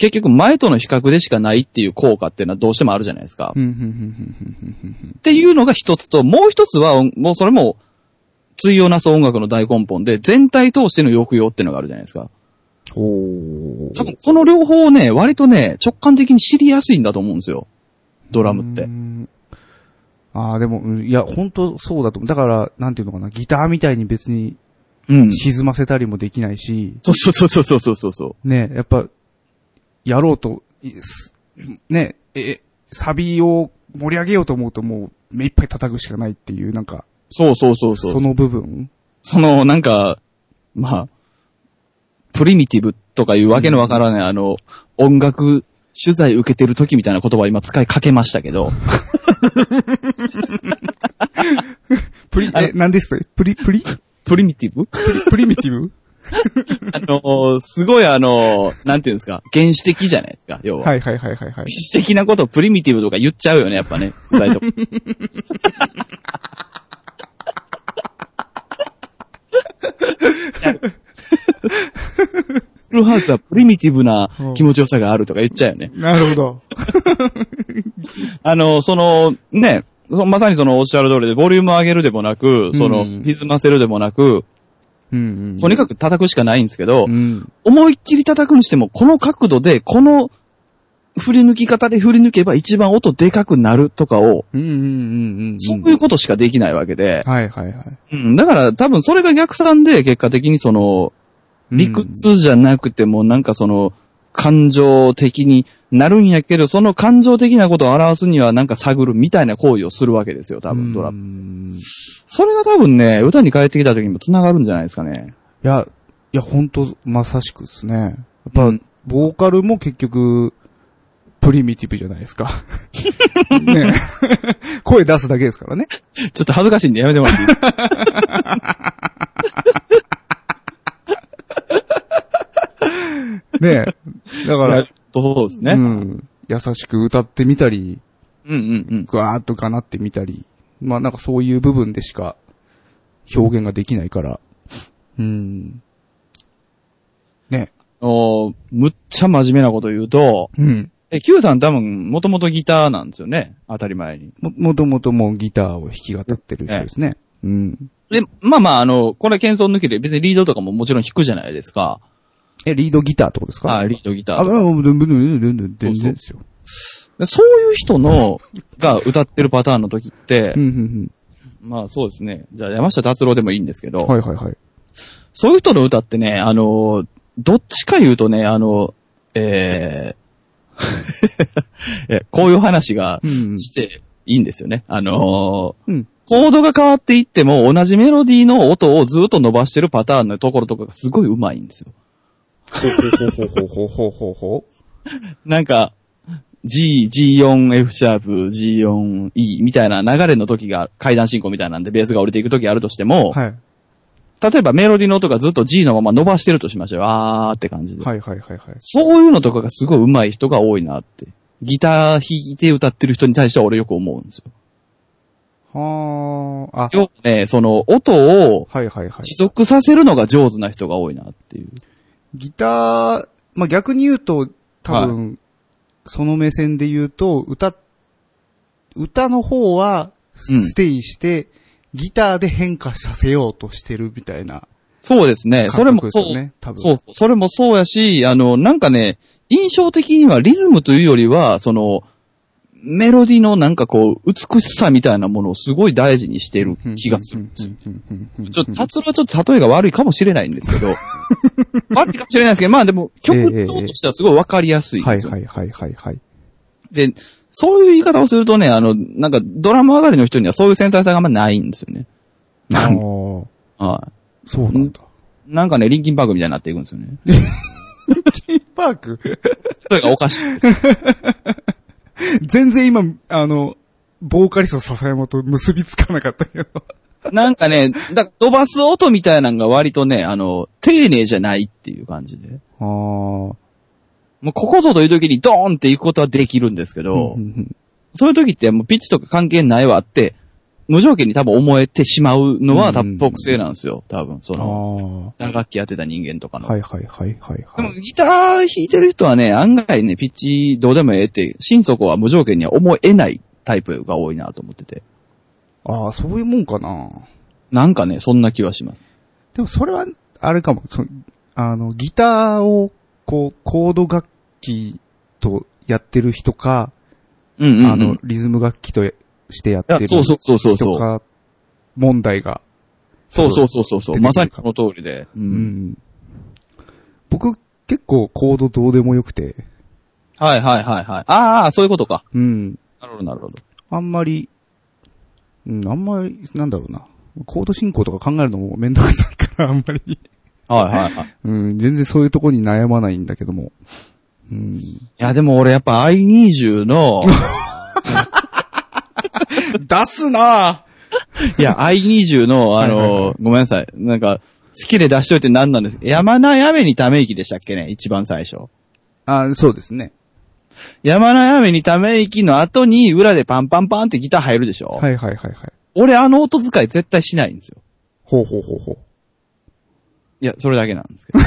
結局前との比較でしかないっていう効果っていうのはどうしてもあるじゃないですか。っていうのが一つと、もう一つは、もうそれも、対応なす音楽の大根本で、全体通しての抑揚っていうのがあるじゃないですか。おー多分この両方をね、割とね、直感的に知りやすいんだと思うんですよ。ドラムってう。んああ、でも、うんいや、本当そうだと思う。だから、なんていうのかな、ギターみたいに別にうん。沈ませたりもできないし、そうそうそうそうそうそうそう。ね、やっぱ、やろうと、いすね、え、サビを盛り上げようと思うともう目いっぱい叩くしかないっていう、なんか、そうそうそうそう。その部分？その、なんか、まあ、プリミティブとかいうわけのわからない、あの、音楽取材受けてる時みたいな言葉今使いかけましたけど、プリ、え、何ですか？プリ、プリ？プリミティブ？プリミティブ？あの、すごいあの、なんていうんですか、原始的じゃないですか、要は。はいはいはいはいはい原。始的なことをプリミティブとか言っちゃうよね、やっぱね。具体とかフルハウスはプリミティブな気持ちよさがあるとか言っちゃうよね。なるほど。あの、その、ね、まさにそのおっしゃる通りで、ボリュームを上げるでもなく、その、うん歪ませるでもなく、うんうん。とにかく叩くしかないんですけど、うん。思いっきり叩くにしても、この角度で、この振り抜き方で振り抜けば一番音でかくなるとかを。そういうことしかできないわけで、はいはいはい。うん、だから多分それが逆算で結果的にその、理屈じゃなくてもなんかその、感情的になるんやけど、その感情的なことを表すにはなんか探るみたいな行為をするわけですよ、多分ドラム。それが多分ね、歌に帰ってきた時にも繋がるんじゃないですかね。や、いや、ほんと、まさしくですね。やっぱ、うんボーカルも結局、プリミティブじゃないですか。ね声出すだけですからね。ちょっと恥ずかしいんでやめてもらっていいですか？ね だから、そうですね。ううんん。優しく歌ってみたり、うんうん。ぐわーっとがなってみたり。まあなんかそういう部分でしか表現ができないから。うん。ね。おむっちゃ真面目なこと言うと、うん。え、Q さん多分、もともとギターなんですよね？当たり前に。も、もともともうギターを弾き語ってる人ですね。うん。で、まあまあ、あの、これ謙遜抜きで別にリードとかももちろん弾くじゃないですか。え、リードギターってことですか？はい、リードギターあ、とかあ、ブンブンブンブンブンブン全然ですよ。でそういう人の、が歌ってるパターンの時って、うん、うん、まあそうですね。じゃあ山下達郎でもいいんですけど、うん。はいはいはい。そういう人の歌ってね、あの、どっちか言うとね、あの、えー えこういう話がうんしていいんですよね。あのーうん。コードが変わっていっても同じメロディーの音をずっと伸ばしてるパターンのところとかがすごい上手いんですよ。ほうほうほうほうほうなんか、G、G4、F シャープ、G4、E みたいな流れの時が、階段進行みたいなんでベースが降りていく時あるとしても、う。はい。例えばメロディーの音がずっと G のまま伸ばしてるとしましょう。あーって感じで。はいはいはいはい。そういうのとかがすごい上手い人が多いなって。ギター弾いて歌ってる人に対しては俺よく思うんですよ。はあ、あ、よくね、その音をはいはいはい。持続させるのが上手な人が多いなっていう。ギター、まあ、逆に言うと、多分、その目線で言うと、歌、歌の方は、うんステイして、ギターで変化させようとしてるみたいなそうですね。それ感もそう。多分。そう、それもそうやし、あの、なんかね、印象的にはリズムというよりは、その、メロディのなんかこう、美しさみたいなものをすごい大事にしてる気がするんですよ。ちょっと、達郎はちょっと例えが悪いかもしれないんですけど、悪いかもしれないですけど、まあでも、曲調としてはすごいわかりやすいんですよ。はいはいはいはいはい。で、そういう言い方をするとね、あの、なんかドラム上がりの人にはそういう繊細さがあんまないんですよね。あなんあ、はそうなんだ。い。なんかね、リンキンパークみたいになっていくんですよね。パーク？それがおかしいです。全然今、あの、ボーカリスト笹山と結びつかなかったけど。なんかね、だ飛ばす音みたいなのが割とね、あの、丁寧じゃないっていう感じで。ああ。もうここぞという時にドーンって行くことはできるんですけど、そういう時ってもうピッチとか関係ないわって、無条件に多分思えてしまうのは多分特性なんですよ。多分、そあの、あ。打楽器やってた人間とかの。はいはいはいはいでもはい。ギター弾いてる人はね、案外ね、ピッチどうでもええって、心底は無条件には思えないタイプが多いなと思ってて。ああ、そういうもんかな。なんかね、そんな気はします。でもそれは、あれかも、そあの、ギターを、こう、コード楽器とやってる人か、うんうん、うん。あの、リズム楽器としてやってるそうそうそうそう問題が。そうそうそうそうそう。まさにその通りで。う。うんん。僕、結構コードどうでもよくて、はいはいはいはい。ああ、そういうことか。うん。なるほどなるほど。あんまり、うん、あんまり、なんだろうな。コード進行とか考えるのもめんどくさいから、あんまり。はいはいはい。いうん、全然そういうとこに悩まないんだけども。うん。やでも俺やっぱ i20 の、出すなぁいや i20 のあの、はいはいはいごめんなさい。なんか、好きで出しといて何なんです山ない雨にため息でしたっけね？一番最初。あ、そうですね。山ない雨にため息の後に裏でパンパンパンってギター入るでしょ？はいはいはいはい。俺あの音使い絶対しないんですよ。ほうほうほうほう。いや、それだけなんですけど。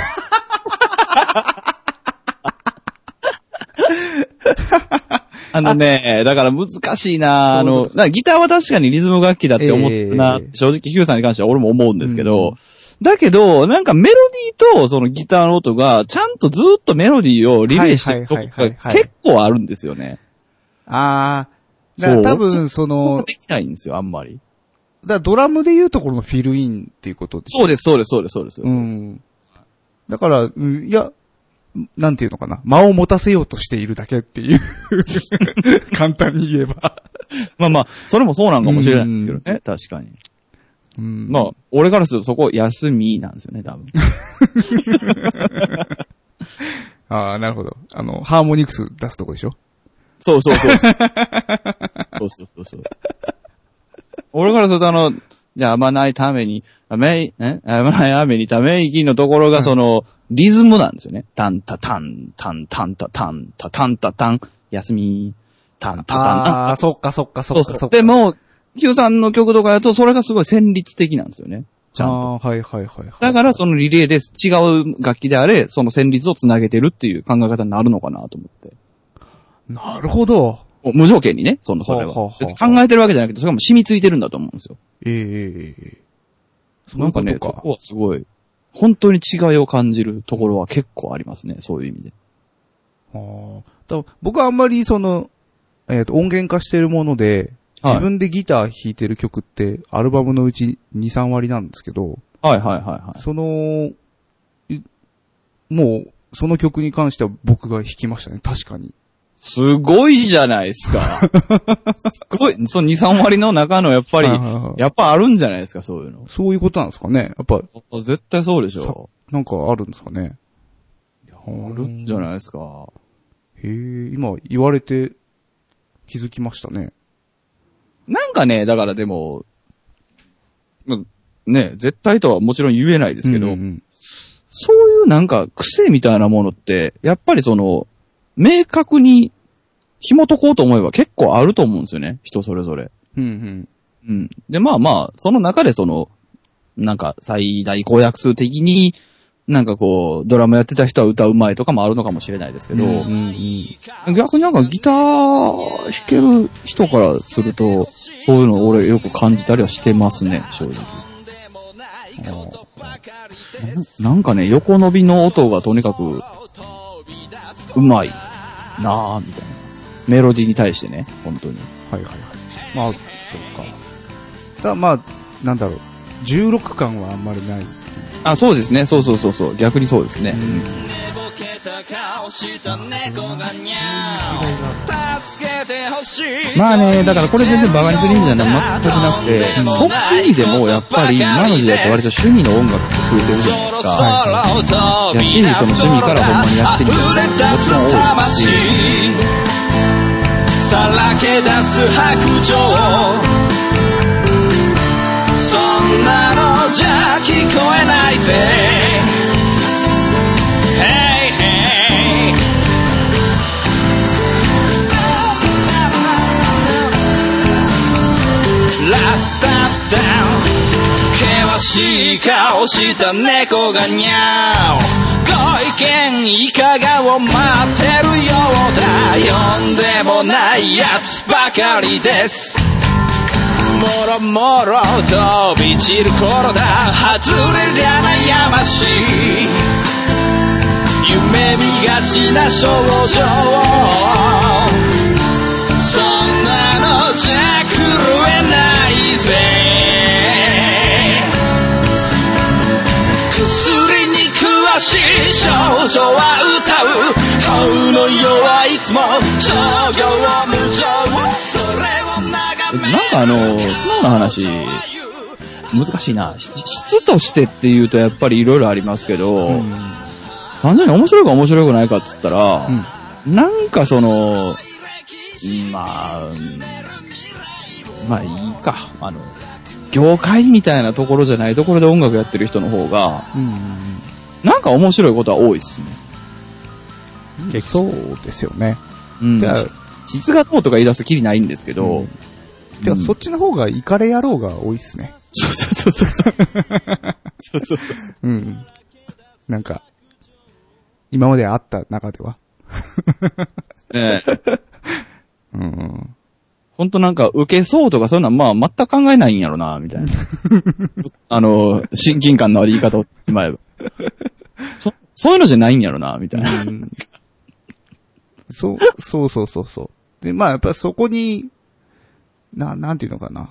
あのね、だから難しいなあの、ギターは確かにリズム楽器だって思ってるな、ええ正直ヒューさんに関しては俺も思うんですけど、うんだけど、なんかメロディーとそのギターの音が、ちゃんとずっとメロディーをリレーしてるとが結構あるんですよね。あー。だから多分、その、できないんですよ、あんまり。だからドラムで言うところのフィルインっていうことです。そうです、そうです、そうです、そうです。うん。だから、うんいや、なんていうのかな。間を持たせようとしているだけっていう。簡単に言えば。まあまあ、それもそうなんかもしれないんですけどね、確かに。うんまあ、俺からするとそこ休みなんですよね、多分。ああ、なるほど。あの、ハーモニクス出すとこでしょ？そうそうそう。そうそうそうそう。俺からするとあの、じゃあ、あまないために、あめい、え？あまない雨にため息のところがその、リズムなんですよね。タンタタン、タンタンタタン、タタンタタン、休み、タンタタン。ああ、そっかそっかそっかそっか。で、も、Q さんの曲とかだと、それがすごい旋律的なんですよね。ちゃんと。ああー、はいはいはいはい。だから、そのリレーで違う楽器であれ、その旋律をつなげてるっていう考え方になるのかなと思って。なるほど。無条件にね、その、それははあはあは考えてるわけじゃなくて、それがもう染みついてるんだと思うんですよ。ええええええなんかね、そこはすごい、本当に違いを感じるところは結構ありますね、そういう意味で。ああ。僕はあんまりその、えっ、と、音源化してるもので、はい自分でギター弾いてる曲って、アルバムのうち2、3割なんですけど、はいはいはいはい。その、いもう、その曲に関しては僕が弾きましたね、確かに。すごいじゃないですか。すごい。その2、3割の中のやっぱりはいはいはい、やっぱあるんじゃないですか、そういうの。そういうことなんですかね。やっぱ、絶対そうでしょ。なんかあるんですかね。あるんじゃないですか。へえ、今言われて気づきましたね。なんかね、だからでも、まね、絶対とはもちろん言えないですけど、うんうんそういうなんか癖みたいなものって、やっぱりその、明確に紐解こうと思えば結構あると思うんですよね。人それぞれ。うんうんうん。で、まあまあ、その中でその、なんか最大公約数的に、なんかこう、ドラムやってた人は歌うまいとかもあるのかもしれないですけど、うんうん逆になんかギター弾ける人からすると、そういうの俺よく感じたりはしてますね、正直。ななんかね、横伸びの音がとにかく、うまいなぁ、みたいな。メロディーに対してね、本当に。はいはいはい。まあ、そうか。ただまあ、なんだろう。16感はあんまりない。あ、そうですね、そうそうそうそう、逆にそうですね。まあね、だからこれ全然バカにする意味じゃな全くなくて、そういう意味でもやっぱり今の時代って割と趣味の音楽って増えてるじゃないですか。いや、し、その趣味からほんまにやってみる人ももちろん多い。し、さらけ出す白状。そんなのじゃ聞こえないぜしい顔した猫がにゃおご意見いかがを待ってるようだ。呼んでもないやつばかりです。もろもろ飛び散る頃だ。外れりゃ悩ましい。夢見がちな症状そんなのじゃ狂えないぜ。しい少女は歌う顔の世はいつも商業無常それを眺めなんかあの、素直な話、難しいな。質としてって言うとやっぱりいろいろありますけど、単純に面白いか面白くないかっつったら、なんかその、まあ、まあいいか。あの、業界みたいなところじゃないところで音楽やってる人の方が、うんなんか面白いことは多いっすね。うん。そうですよね。うん質がどうとか言い出すときりないんですけど、うんいや、そっちの方がイカレ野郎が多いっすね。そうそうそうそう。そうそうそう。うん。なんか、今まであった中では。ええうんうん。ほんとなんか、受けそうとかそういうのはまあ全く考えないんやろな、みたいな。あの、親近感のある言い方を今えば。そ、そういうのじゃないんやろな、みたいな。うんそう、そうそうそうそう。で、まあやっぱりそこに、な、なんていうのかな。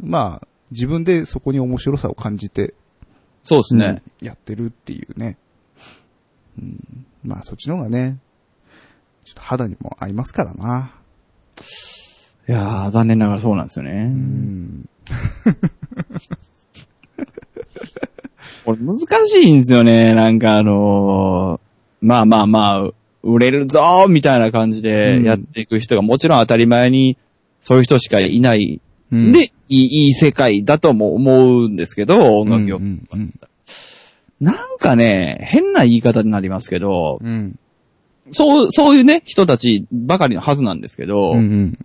まあ、自分でそこに面白さを感じて、そうですね。うんやってるっていうね。うん、まあそっちの方がね、ちょっと肌にも合いますからな。いやー、残念ながらそうなんですよね。うん。これ難しいんですよね。なんかあのーまあまあまあ、売れるぞーみたいな感じでやっていく人がもちろん当たり前にそういう人しかいない。うんで、いい、いい世界だとも思うんですけど、音楽業界うんうんなんかね、変な言い方になりますけど、うん。そう、そういうね、人たちばかりのはずなんですけど、うんうん。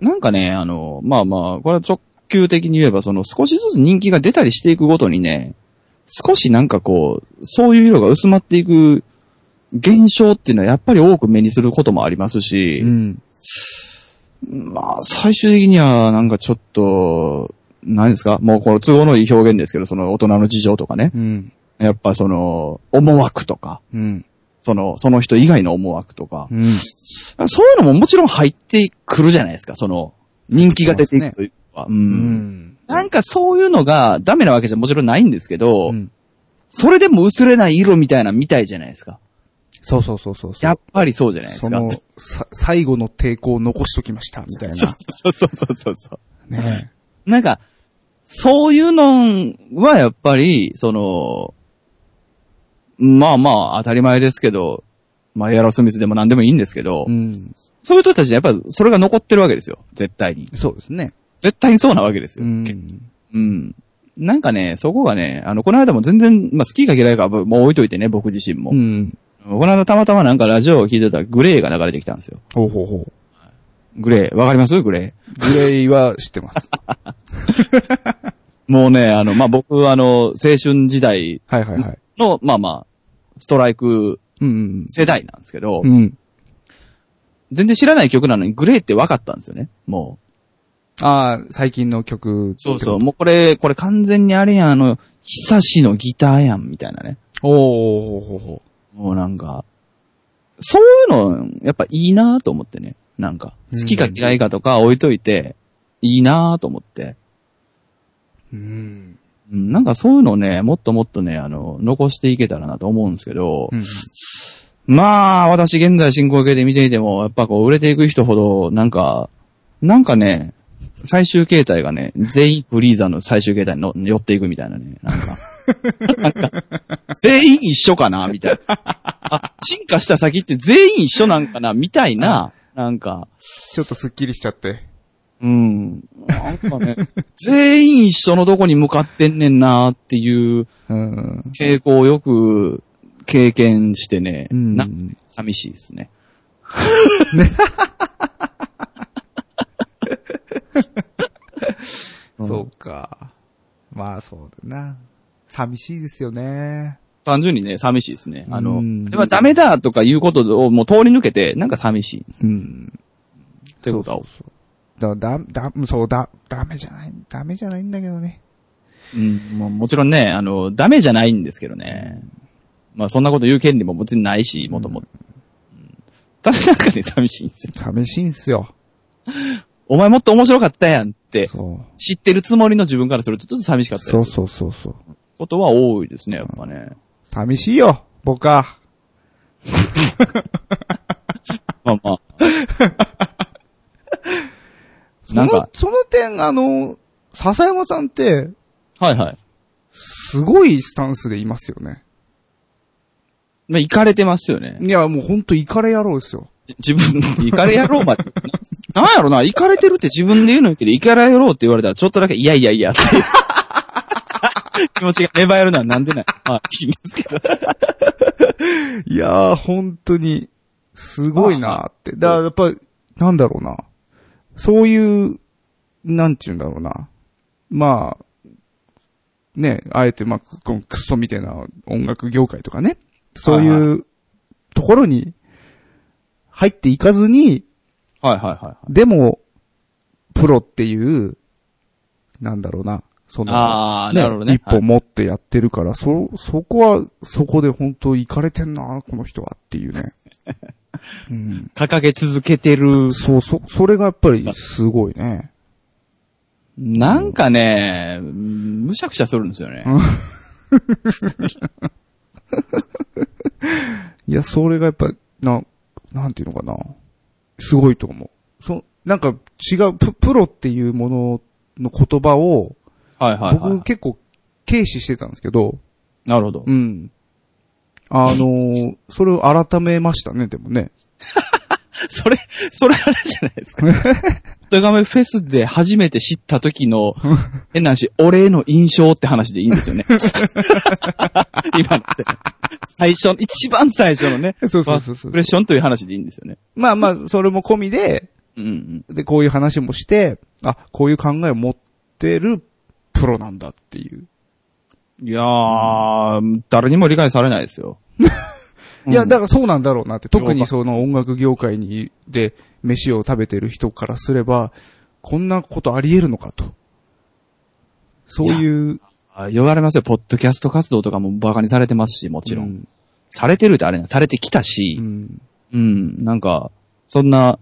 なんかね、あの、まあまあ、これは直球的に言えば、その少しずつ人気が出たりしていくごとにね、少しなんかこう、そういう色が薄まっていく現象っていうのはやっぱり多く目にすることもありますし、うん。まあ、最終的にはなんかちょっと、何ですかもうこの都合のいい表現ですけど、その大人の事情とかね。うん。やっぱその、思惑とか、うん。その、その人以外の思惑とか、うん。そういうのももちろん入ってくるじゃないですか、その、人気が出ていくというか。う。うんん。なんかそういうのがダメなわけじゃもちろんないんですけど、うんそれでも薄れない色みたいなの見たいじゃないですか。そうそうそうそうそう。やっぱりそうじゃないですか。その、さ、最後の抵抗を残しときました、みたいな。そうそうそうそうそう。ねなんか、そういうのはやっぱり、その、まあまあ当たり前ですけど、まあエアロスミスでも何でもいいんですけど、うん。そういう人たちにやっぱそれが残ってるわけですよ。絶対に。そうですね。絶対にそうなわけですよ。うん。うん。なんかね、そこがね、あの、この間も全然、まあ好きか嫌いかはもう置いといてね、僕自身も。うん。この間たまたまなんかラジオを聞いてたらグレーが流れてきたんですよ。ほうほうほう。グレー、わかります？グレグレイは知ってます。ー。もうね、あの、まあ僕、あの、青春時代はいはいはい。の、まあまあ、ストライクうん。世代なんですけど、うん。全然知らない曲なのにグレーって分かったんですよね。もああ、最近の曲。う。そうそう。。もうこれ、これ完全にあれやん、あの、久しのギターやん、みたいなね。おーほうほもうなんか、そういうの、やっぱいいなと思ってね。なんか、好きか嫌いかとか置いといて、いいなと思って。う。うん。うん、なんかそういうのをね、もっともっとね、あの、残していけたらなと思うんですけど、うん。まあ、私現在進行形で見ていても、やっぱこう、売れていく人ほど、なんか、なんかね、最終形態がね、全員フリーザの最終形態にの寄っていくみたいなね、なんか。なんか全員一緒かな？みたいな。あ、進化した先って全員一緒なんかな？みたいな、なんか、ちょっとスッキリしちゃって。うん。なんかね、全員一緒のとこに向かってんねんなっていううん。傾向をよく経験してね、うんなんかね寂しいですね。そうか。まあそうだな。寂しいですよね。単純にね、寂しいですね。あの、うんでもダメだとかいうことをもう通り抜けて、なんか寂しい。うん。ってこと？はそうそうそう。だ、だ、だ、そうだ、ダメじゃない、ダメじゃないんだけどね。うん、もうもちろんね、あの、ダメじゃないんですけどね。まあそんなこと言う権利も別にないし、もともと。うんただなんかね、寂しいんですよ。寂しいんすよ。お前もっと面白かったやんって。知ってるつもりの自分からするとちょっと寂しかったりするそうそうそうそう。ことは多いですね、やっぱね。寂しいよ、僕は。まあまあ。そのなんか、その点、あの、笹山さんって、はいはい。すごいスタンスでいますよね。まあ、行かれてますよね。いや、もうほんとイカレ野郎ですよ。じ自分、行かれ野郎まで。ななんやろな、行かれてるって自分で言うのにけど、行かれ野郎って言われたらちょっとだけ、いやいやいやって 気持ちが芽生えるのはなんでない。まあ、いいんですけど。いやー、本当に、すごいなーって。だからやっぱり、なんだろうな。そういう、なんて言うんだろうな。まあ、ね、あえて、まあ、このクソみたいな音楽業界とかね。そういうところに入っていかずに、はいはいはいはい。でも、プロっていう、なんだろうな。その、ああ、ねなるほどね。一本持ってやってるから、そ、そこは、そこで本当行かれてんな、この人はっていうね。うん。掲げ続けてる。そう、そ、それがやっぱりすごいね。なんかね、むしゃくしゃするんですよね。いや、それがやっぱ、な、なんていうのかな。すごいと思う。そ、なんか違う、ププロっていうものの言葉を、はいはいはい僕。結構軽視してたんですけど、なるほど。うん。あのーそれを改めましたね、でもね。それ、それあれじゃないですか。ドガメフェスで初めて知った時の、変な話、俺への印象って話でいいんですよね。今って。最初の、一番最初のね、そうそうそうそうプレッションという話でいいんですよね。まあまあ、それも込みで、うんうん。で、こういう話もして、あ、こういう考えを持ってるプロなんだっていう。いやー、誰にも理解されないですよ。いや、うんだからそうなんだろうなって。特にその音楽業界に、で、飯を食べてる人からすれば、こんなことあり得るのかと。そういう、あ言われますよ。ポッドキャスト活動とかもバカにされてますし、もちろん。うんされてるってあれな、されてきたし、うん。うん、なんか、そんな、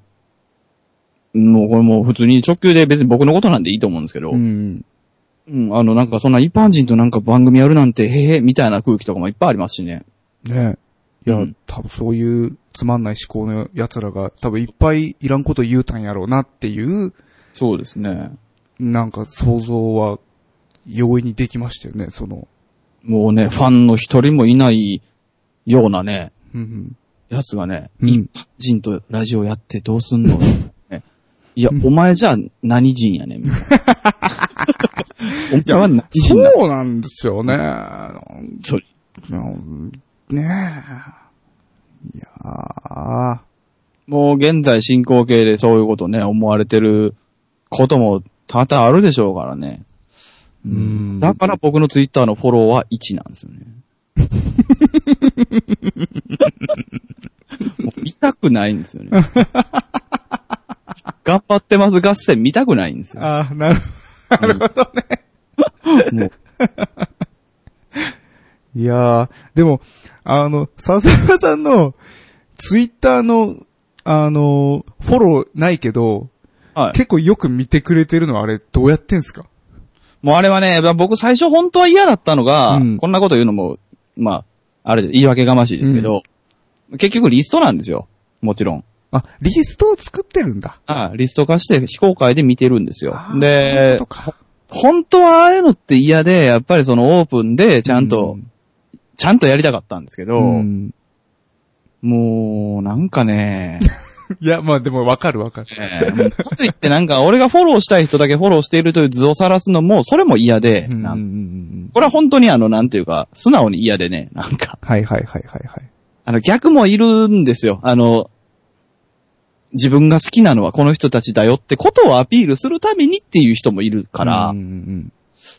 もうこれもう普通に直球で別に僕のことなんでいいと思うんですけど、うん。うん、あの、なんかそんな一般人となんか番組やるなんて、へへ、みたいな空気とかもいっぱいありますしね。ねいや、うん多分そういうつまんない思考の奴らが多分いっぱいいらんこと言うたんやろうなっていう、そうですね。なんか想像は容易にできましたよね、その。もうね、ファンの一人もいないようなね、うんうん。やつがね、うん一般人とラジオやってどうすんの、ねいや、お前じゃあ何人やねん、みたいな。お前は何人そうなんですよね。そうねえ。いやー。もう現在進行形でそういうことね、思われてることも多々あるでしょうからね。うんだから僕のツイッターのフォローは1なんですよね。もう見たくないんですよね。頑張ってます合戦見たくないんですよ。あー、なる、なるほどね。もう いやー、でも、あの、笹山さんの、ツイッターの、あの、フォローないけど、はい。結構よく見てくれてるのはあれ、どうやってんすか？もうあれはね、僕最初本当は嫌だったのが、うんこんなこと言うのも、まあ、あれで言い訳がましいですけど、結局リストなんですよ。もちろん。あ、リストを作ってるんだ。あリスト化して非公開で見てるんですよで本当はああいうのって嫌で、やっぱりそのオープンでちゃんと、うんちゃんとやりたかったんですけど、うんもう、なんかね、いや、まあでもわかるわかる。えーかといってなんか俺がフォローしたい人だけフォローしているという図を晒すのも、それも嫌で、うんなんうんうんこれは本当にあの、なんていうか、素直に嫌でね、なんか、はいはいはいはいはい。あの、逆もいるんですよ。あの、自分が好きなのはこの人たちだよってことをアピールするためにっていう人もいるから、うんうんうん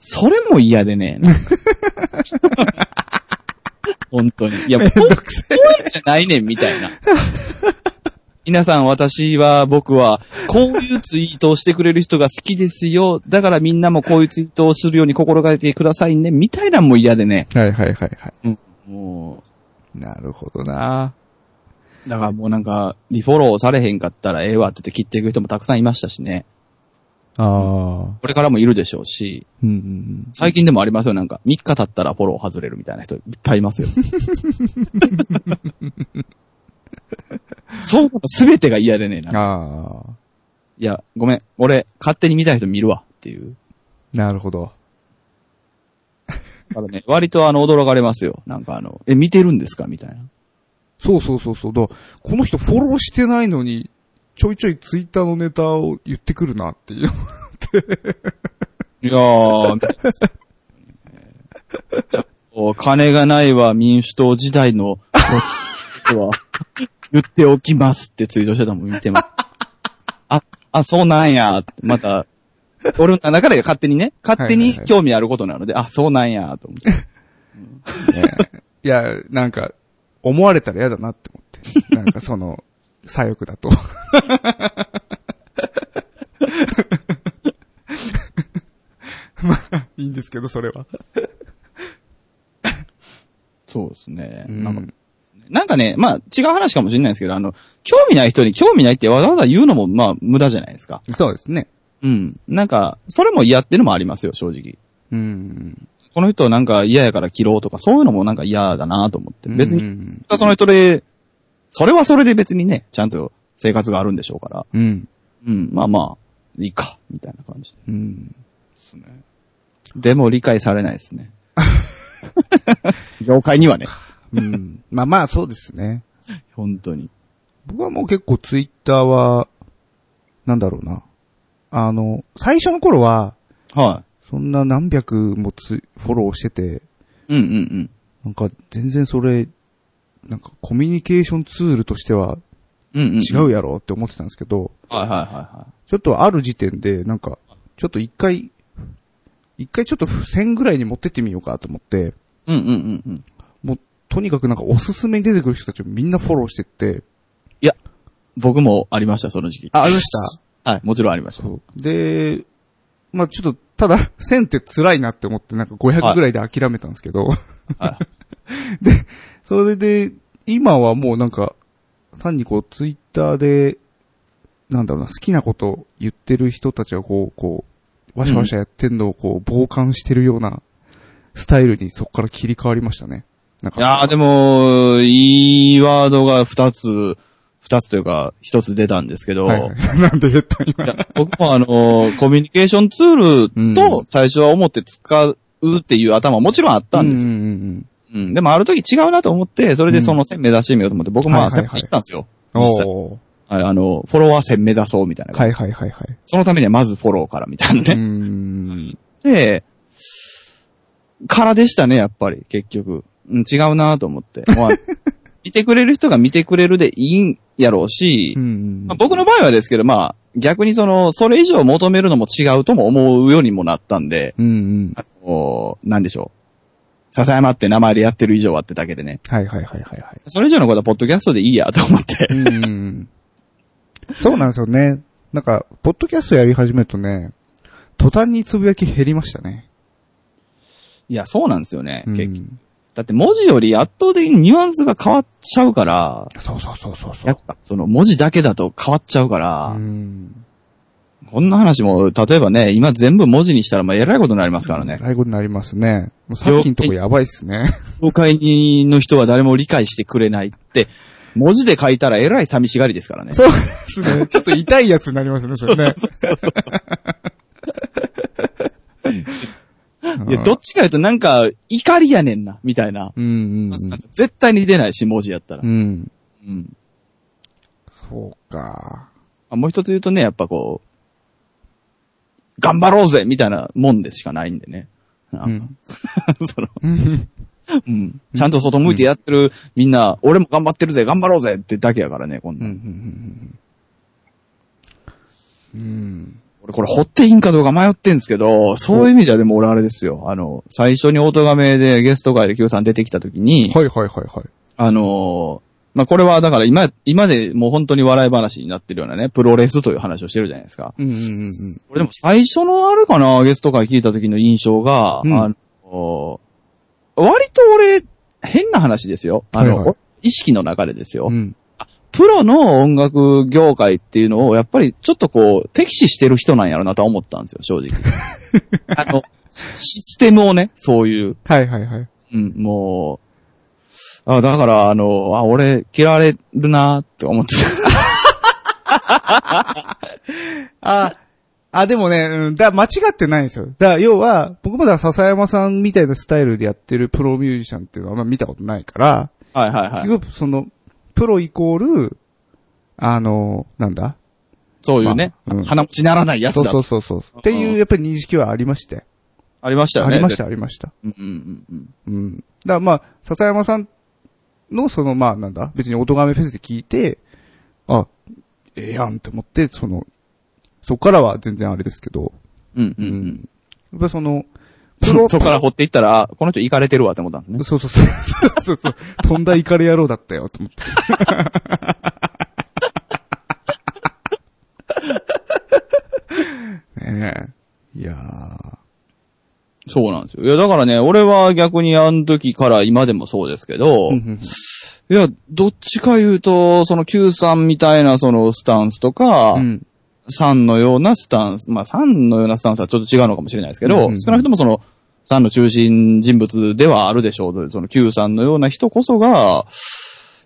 それも嫌でね。本当に。いや、もう、そういうんじゃないねん、みたいな。皆さん、私は、僕は、こういうツイートをしてくれる人が好きですよ。だからみんなもこういうツイートをするように心がけてくださいね。みたいなのも嫌でね。はいはいはいはい。もなるほどなう、だからもうなんか、リフォローされへんかったらええわって言って切っていく人もたくさんいましたしね。ああ。これからもいるでしょうし、うんうんうん。最近でもありますよ。なんか、3日経ったらフォロー外れるみたいな人いっぱいいますよ。そうすべてが嫌でね、なんかああ。いや、ごめん。俺、勝手に見たい人見るわっていう。なるほど。だからね、割とあの、驚かれますよ。なんかあの、え、見てるんですか？みたいな。そうそうそうそう。だこの人フォローしてないのに、ちょいちょいツイッターのネタを言ってくるなっていう。いやー、金がないは民主党時代のは言っておきますってツイートしてたのも見てます。あ、あ、そうなんやまた、俺の中で勝手にね、勝手に興味あることなので、あ、そうなんやと思って。いや、なんか、思われたら嫌だなって思って。なんかその、左翼だと。まあ、いいんですけど、それは。そうですね。うんなんかなんかね、まあ違う話かもしれないですけど、あの、興味ない人に興味ないってわざわざ言うのもまあ無駄じゃないですか。そうですね。うん。なんか、それも嫌っていうのもありますよ、正直。うん。この人なんか嫌やから切ろうとか、そういうのもなんか嫌だなと思って。別に、うんその人で、それはそれで別にね、ちゃんと生活があるんでしょうから。うん。うん、まあまあ、いいか、みたいな感じ。うん。でも理解されないですね。業界にはね、うん。まあまあ、そうですね。本当に。僕はもう結構ツイッターは、なんだろうな。あの、最初の頃は、はそんな何百もつフォローしてて、い。うんうんうん。なんか全然それ、なんかコミュニケーションツールとしては。違うやろって思ってたんですけど、はいはいはいはちょっとある時点で、なんか、ちょっと一回、一回ちょっと1000ぐらいに持ってってみようかと思って、い。うんうんうんうん。もう、とにかくなんかおすすめに出てくる人たちをみんなフォローしてって、僕もありました、その時期。あ、ありました？はい、もちろんありました。で、まあちょっと、ただ、1000って辛いなって思って、なんか500ぐらいで諦めたんですけど、は それで、今はもうなんか、単にこう、ツイッターで、なんだろうな、好きなことを言ってる人たちがこう、こう、ワシャワシャやってんのをこう、傍観してるようなスタイルにそこから切り替わりましたね。なんか。いやーでも、いいワードが二つ、二つというか、一つ出たんですけど、はいはい。なんで言った今。僕もあの、コミュニケーションツールと最初は思って使うっていう頭はもちろんあったんですよ。うんうんうん。でもある時違うなと思って、それでその線目指してみようと思って、僕もまあ、はいはいはい線行ったんですよ。おーはい、あの、フォロワー線目指そうみたいな。はいはいはいはい。そのためにはまずフォローからみたいなうね。ん。で、からでしたね、やっぱり、結局。うん、違うなと思って。まあ 見てくれる人が見てくれるでいいんやろうし、うんまあ、僕の場合はですけど、まあ、逆にその、それ以上求めるのも違うとも思うようにもなったんで、うんうん。あの、なんでしょう。笹山って名前でやってる以上はってだけでね。はいはいはいはいはい。それ以上のことはポッドキャストでいいやと思って。うん。そうなんですよね。なんか、ポッドキャストやり始めるとね、途端につぶやき減りましたね。いや、そうなんですよね。うん結局だって文字より圧倒的にニュアンスが変わっちゃうから、そうそうそうそうそうやっ。ぱその文字だけだと変わっちゃうから、うん。こんな話も、例えばね、今全部文字にしたらまあえらいことになりますからね。ライブになりますね。もうさっきのとこやばいっすね。業界の人は誰も理解してくれないって、文字で書いたらえらい寂しがりですからね。そうですね。ちょっと痛いやつになりますね、それね。いや、どっちか言うとなんか、怒りやねんな、みたいな。うんうんなんか絶対に出ないし、文字やったらうん。う。ん。うん。そうか。あもう一つ言うとね、やっぱこう、頑張ろうぜみたいなもんでしかないんでね。あうん。そのうんうん。ちゃんと外向いてやってるみんな、俺も頑張ってるぜ、頑張ろうぜってだけやからね、こんうん。な。うん。うん。俺これ掘っていいんかどうか迷ってんですけど、そういう意味ではでも俺あれですよ。あの、最初にオートガメでゲスト会で Q さん出てきた時に、はいはいはいはい。あのーまあ、これはだから今、今でもう本当に笑い話になってるようなね、プロレスという話をしてるじゃないですか。うんうんうんこれでも最初のあれかな、ゲスト会聞いた時の印象が、うんあのー割と俺、変な話ですよ。あの、はいはい意識の中でですよ。うん。うん。プロの音楽業界っていうのを、やっぱりちょっとこう、敵視してる人なんやろなとは思ったんですよ、正直。あの、システムをね、そういう、はいはいはい。うん、もう、あ、だから、あの、あ、俺、嫌われるなって思って あ、あ、でもね、うん、だ、間違ってないんですよ。だ、要は、僕もだ、笹山さんみたいなスタイルでやってるプロミュージシャンっていうのはあんま見たことないから、た。はいはいはい。結局、その、プロイコール、あの、なんだ？そういうね、まあうん鼻持ちならないやつそうだそうそうそう。っていう、やっぱり認識はありまして。ありましたよね。ありました、ありました。うんうんうんうん。だからまあ、笹山さんの、その、まあ、なんだ、別に音亀フェスで聞いて、あ、ええやんって思って、その、そこからは全然あれですけど、うん。うんうん。やっぱその、プロ、そこから掘っていったら、あこの人行かれてるわって思ったんですね。そうそうそう。そうそうんだイカレ野郎だったよ、と思って。ねえ。いやー。そうなんですよ。いや、だからね、俺は逆にあの時から今でもそうですけど、いや、どっちか言うと、その Q さんみたいなそのスタンスとか、うん。3のようなスタンス、まあ3のようなスタンスはちょっと違うのかもしれないですけど、少なくともその3の中心人物ではあるでしょう。その Q さんのような人こそが、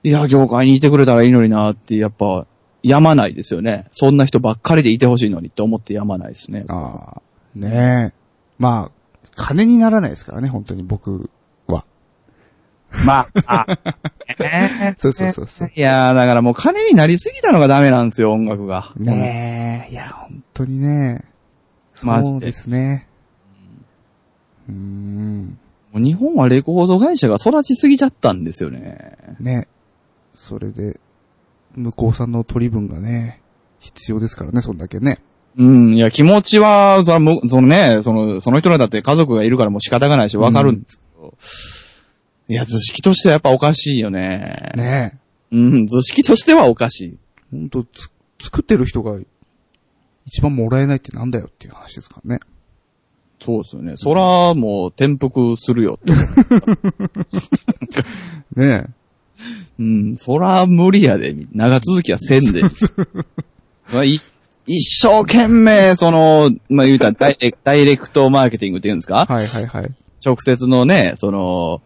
いや、業界にいてくれたらいいのになって、やっぱ、やまないですよね。そんな人ばっかりでいてほしいのにって思ってやまないですね。ああ。ねえ。まあ、金にならないですからね、本当に僕は。まあ、あえー そうそうそうそう。いやー、だからもう金になりすぎたのがダメなんですよ、音楽が。ねえ。いや、本当にね。マジでそうですね。うーん。もう日本はレコード会社が育ちすぎちゃったんですよね。ね。それで、向こうさんの取り分がね、必要ですからね、そんだけね。うん、いや、気持ちは、その、そのね、その、その人らだって家族がいるからもう仕方がないしわかるんですけど、いや、図式としてはやっぱおかしいよね。ねうん、図式としてはおかしい。本当つ、作ってる人が一番もらえないってなんだよっていう話ですからね。そうですよね。そら、もう転覆するよって。ねうん、そら無理やで。長続きはせんで。まあい一生懸命、その、まあ、言うたらダイレダイレクトマーケティングって言うんですか？はいはいはい。直接のね、その、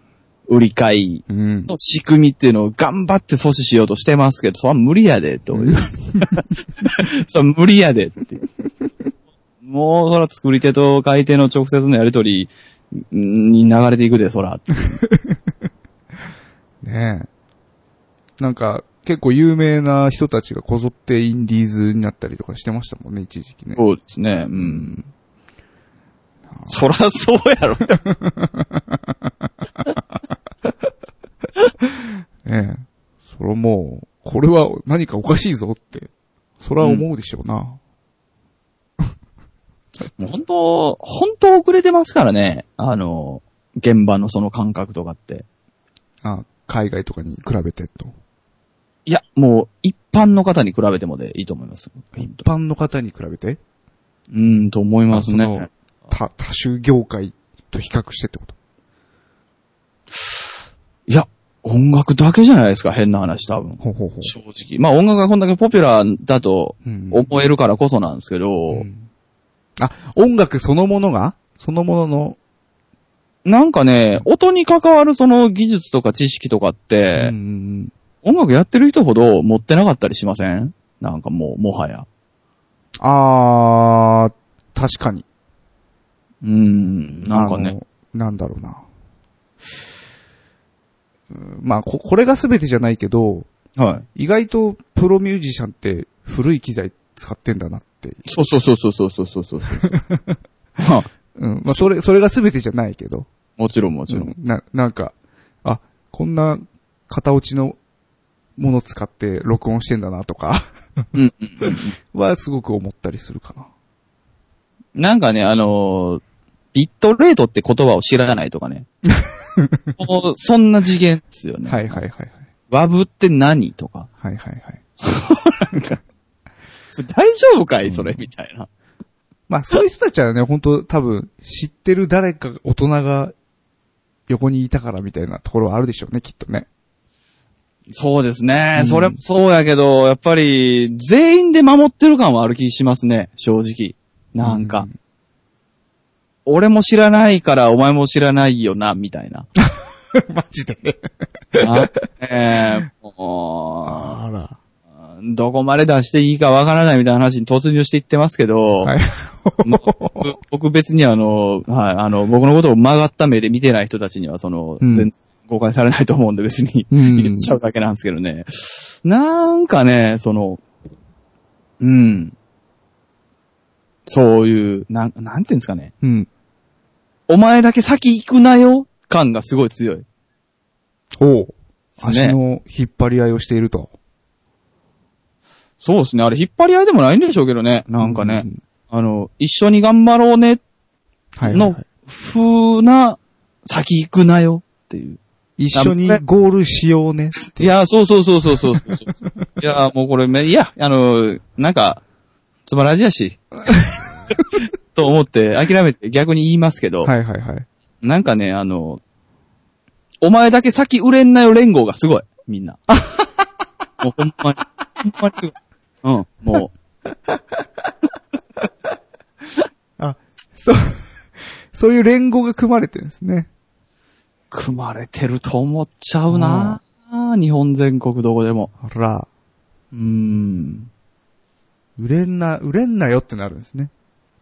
売り買いうん。の仕組みっていうのを頑張って阻止しようとしてますけど、それは無理やで、という。それは無理やで、って。もう、そら作り手と買い手の直接のやりとりに流れていくで、そら。ねえ。なんか、結構有名な人たちがこぞってインディーズになったりとかしてましたもんね、一時期ね。そうですね、うん。そらそうやろ。ねえ。それもう、これは何かおかしいぞって、それは思うでしょうな。もう本当、本当遅れてますからね。あの、現場のその感覚とかって。あ海外とかに比べてと。いや、もう一般の方に比べてもでいいと思います。一般の方に比べて？うん、と思いますあそのね。多、多種業界と比較してってこと？いや、音楽だけじゃないですか、変な話多分。ほうほうほう。正直。まあ音楽がこんだけポピュラーだとうん思えるからこそなんですけど、うんあ、音楽そのものが？そのものの、なんかね、音に関わるその技術とか知識とかっうて、ん音楽やってる人ほど持ってなかったりしません？なんかもう、もはや。あー、確かに。うん、なんかね。なんだろうな。うんまあ、こ、これが全てじゃないけど、はい。意外とプロミュージシャンって古い機材使ってんだなって。そうそうそうそうそうそうそう。はうん。まあ、それ、それが全てじゃないけど。もちろんもちろん。うんな、なんか、あ、こんな型落ちのもの使って録音してんだなとか、うんうんうんはすごく思ったりするかな。なんかね、あのービットレートって言葉を知らないとかね。もうそんな次元ですよね。はいはいはいはい。ワブって何とか。はいはいはい。そ れ大丈夫かいそれ、みたいな。まあそういう人たちはね、本当多分知ってる誰か大人が横にいたからみたいなところはあるでしょうね、きっとね。そうですね。うんそれ、そうやけど、やっぱり、全員で守ってる感はある気しますね。正直。なんか。うん俺も知らないから、お前も知らないよな、みたいな。マジで。あえーもあら。うどこまで出していいかわからないみたいな話に突入していってますけど、はい。僕僕別にあの、はい、あの、僕のことを曲がった目で見てない人たちには、その、うん全然誤解されないと思うんで別にうん言っちゃうだけなんですけどね。なんかね、その、うん。そういう、なん、なんていうんですかね。うん。お前だけ先行くなよ感がすごい強い。おう。ね足の引っ張り合いをしていると。そうですね。あれ引っ張り合いでもないんでしょうけどね。なんかね。うんあの、一緒に頑張ろうねのはいはいはい。風な先行くなよっていう。一緒にゴールしようね。いや、そうそうそうそうそうそう。いや、もうこれめ、いや、あの、なんか、つまらじやし。と思って諦めて逆に言いますけど、はいはいはい。なんかね、あの、お前だけ先売れんなよ連合がすごい。みんな。もうほんまに。ほんまにすごい。うん、もあ、そう、そういう連合が組まれてるんですね。う、組まれてると思っちゃうな、日本全国どこでも。あら、うーん。売れんな、売れんなよってなるんですね。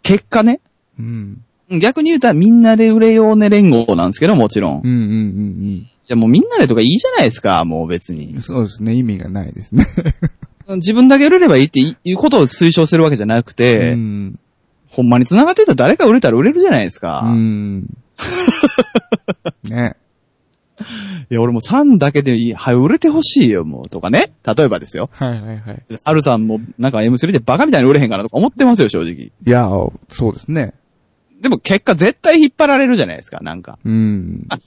結果ね、うん。逆に言うたらみんなで売れようね連合なんですけど、もちろん。うんうんうんじゃあもうみんなでとかいいじゃないですか、もう別にうん。。そうですね。意味がないですね。自分だけ売れればいいっていうことを推奨するわけじゃなくて、うん。ほんまに繋がってたら誰か売れたら売れるじゃないですか。うん。ね。いや、俺も3だけでいい、はい、売れてほしいよ、もう、とかね。例えばですよ。はいはいはい。アルさんもなんか M3 でバカみたいに売れへんかなとか思ってますよ、正直。いや、そうですね。でも結果絶対引っ張られるじゃないですか、なんか。うん。あ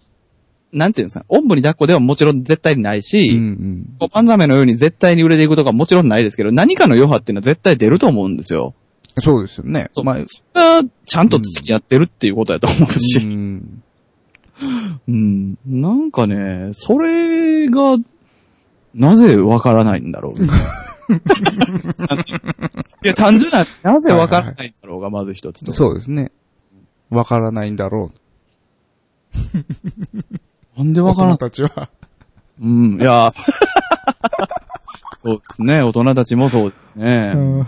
なんていうんですか。おんぶに抱っこではもちろん絶対にないし、うんうん。パンザメのように絶対に売れていくとかもちろんないですけど、何かの余波っていうのは絶対出ると思うんですよ。そうですよね。そう。まあ、それがちゃんと付き合ってるっていうことだと思うし。うん。うん。なんかね、それが、なぜわからないんだろう。いや、単純な、なぜわからないんだろうが、まず一つと。そうですね。わからないんだろ なんでう。わからない？大人たちは。うん、いや、そうですね、大人たちもそうですね。うん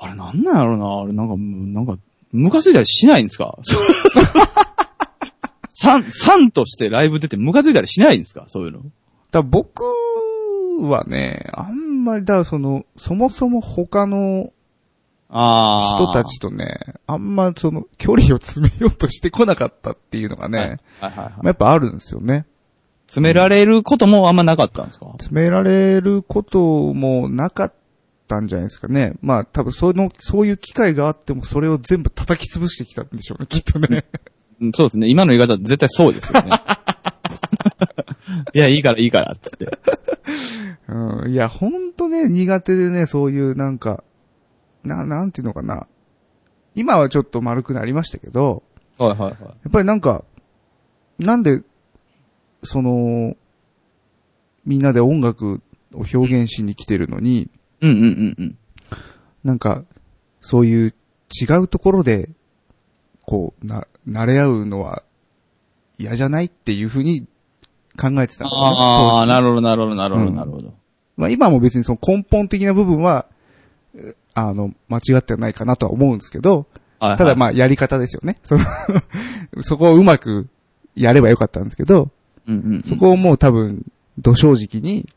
あれなんなんやろな？あれなんか、なんか、ムカついたりしないんですか？サン、サンとしてライブ出てムカついたりしないんですか？そういうの。だ僕はね、あんまり、だその、そもそも他のあ人たちとね、あんまその、距離を詰めようとしてこなかったっていうのがね、はい。はいはいまあやっぱあるんですよね。詰められることもあんまなかったんですか？詰められることもなかったんじゃないですかね。まあ多分その、そういう機会があってもそれを全部叩き潰してきたんでしょうね、きっとね。うんそうですね。今の言い方絶対そうですよね。いや、いいからいいから、つって。うん、いや、ほんとね、苦手でね、そういうなんか、な、なんていうのかな。今はちょっと丸くなりましたけど、はいはいはい。やっぱりなんか、なんで、その、みんなで音楽を表現しに来てるのに、うんうんうんうん。なんか、そういう違うところで、こう、な、慣れ合うのは嫌じゃないっていうふうに考えてたんですよね。ああ、なるほどなるほどなるほどうんなるほど。まあ今も別にその根本的な部分は、えあの、間違ってはないかなとは思うんですけど、はいはいただまあやり方ですよね。その そこをうまくやればよかったんですけど、うんうんうん。そこをもう多分、土正直に、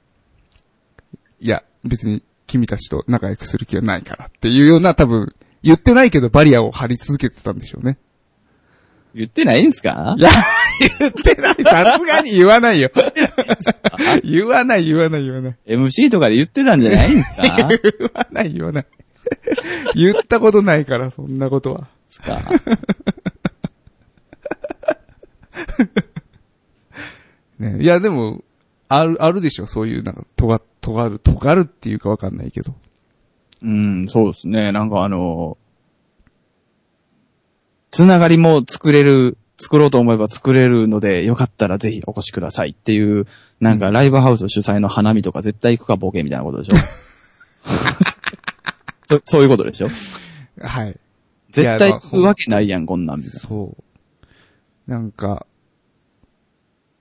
いや、別に君たちと仲良くする気はないからっていうような多分、言ってないけどバリアを張り続けてたんでしょうね。言ってないんすか？いや、言ってない。さすがに言わないよ。言わない、言わない、言わない。?MC とかで言ってたんじゃないんすか？言わない、言わない。言ったことないから、そんなことは。すか？ね、いや、でも、ある、あるでしょ、そういう、なんか、とが、尖る、尖るっていうかわかんないけど。うん、そうですね。なんかあの、つながりも作れる、作ろうと思えば作れるので、よかったらぜひお越しくださいっていう、なんかライブハウス主催の花見とか絶対行くかボケみたいなことでしょ？そそういうことでしょ？はい。絶対行くわけないやん、こんなんみたいな。そう。なんか、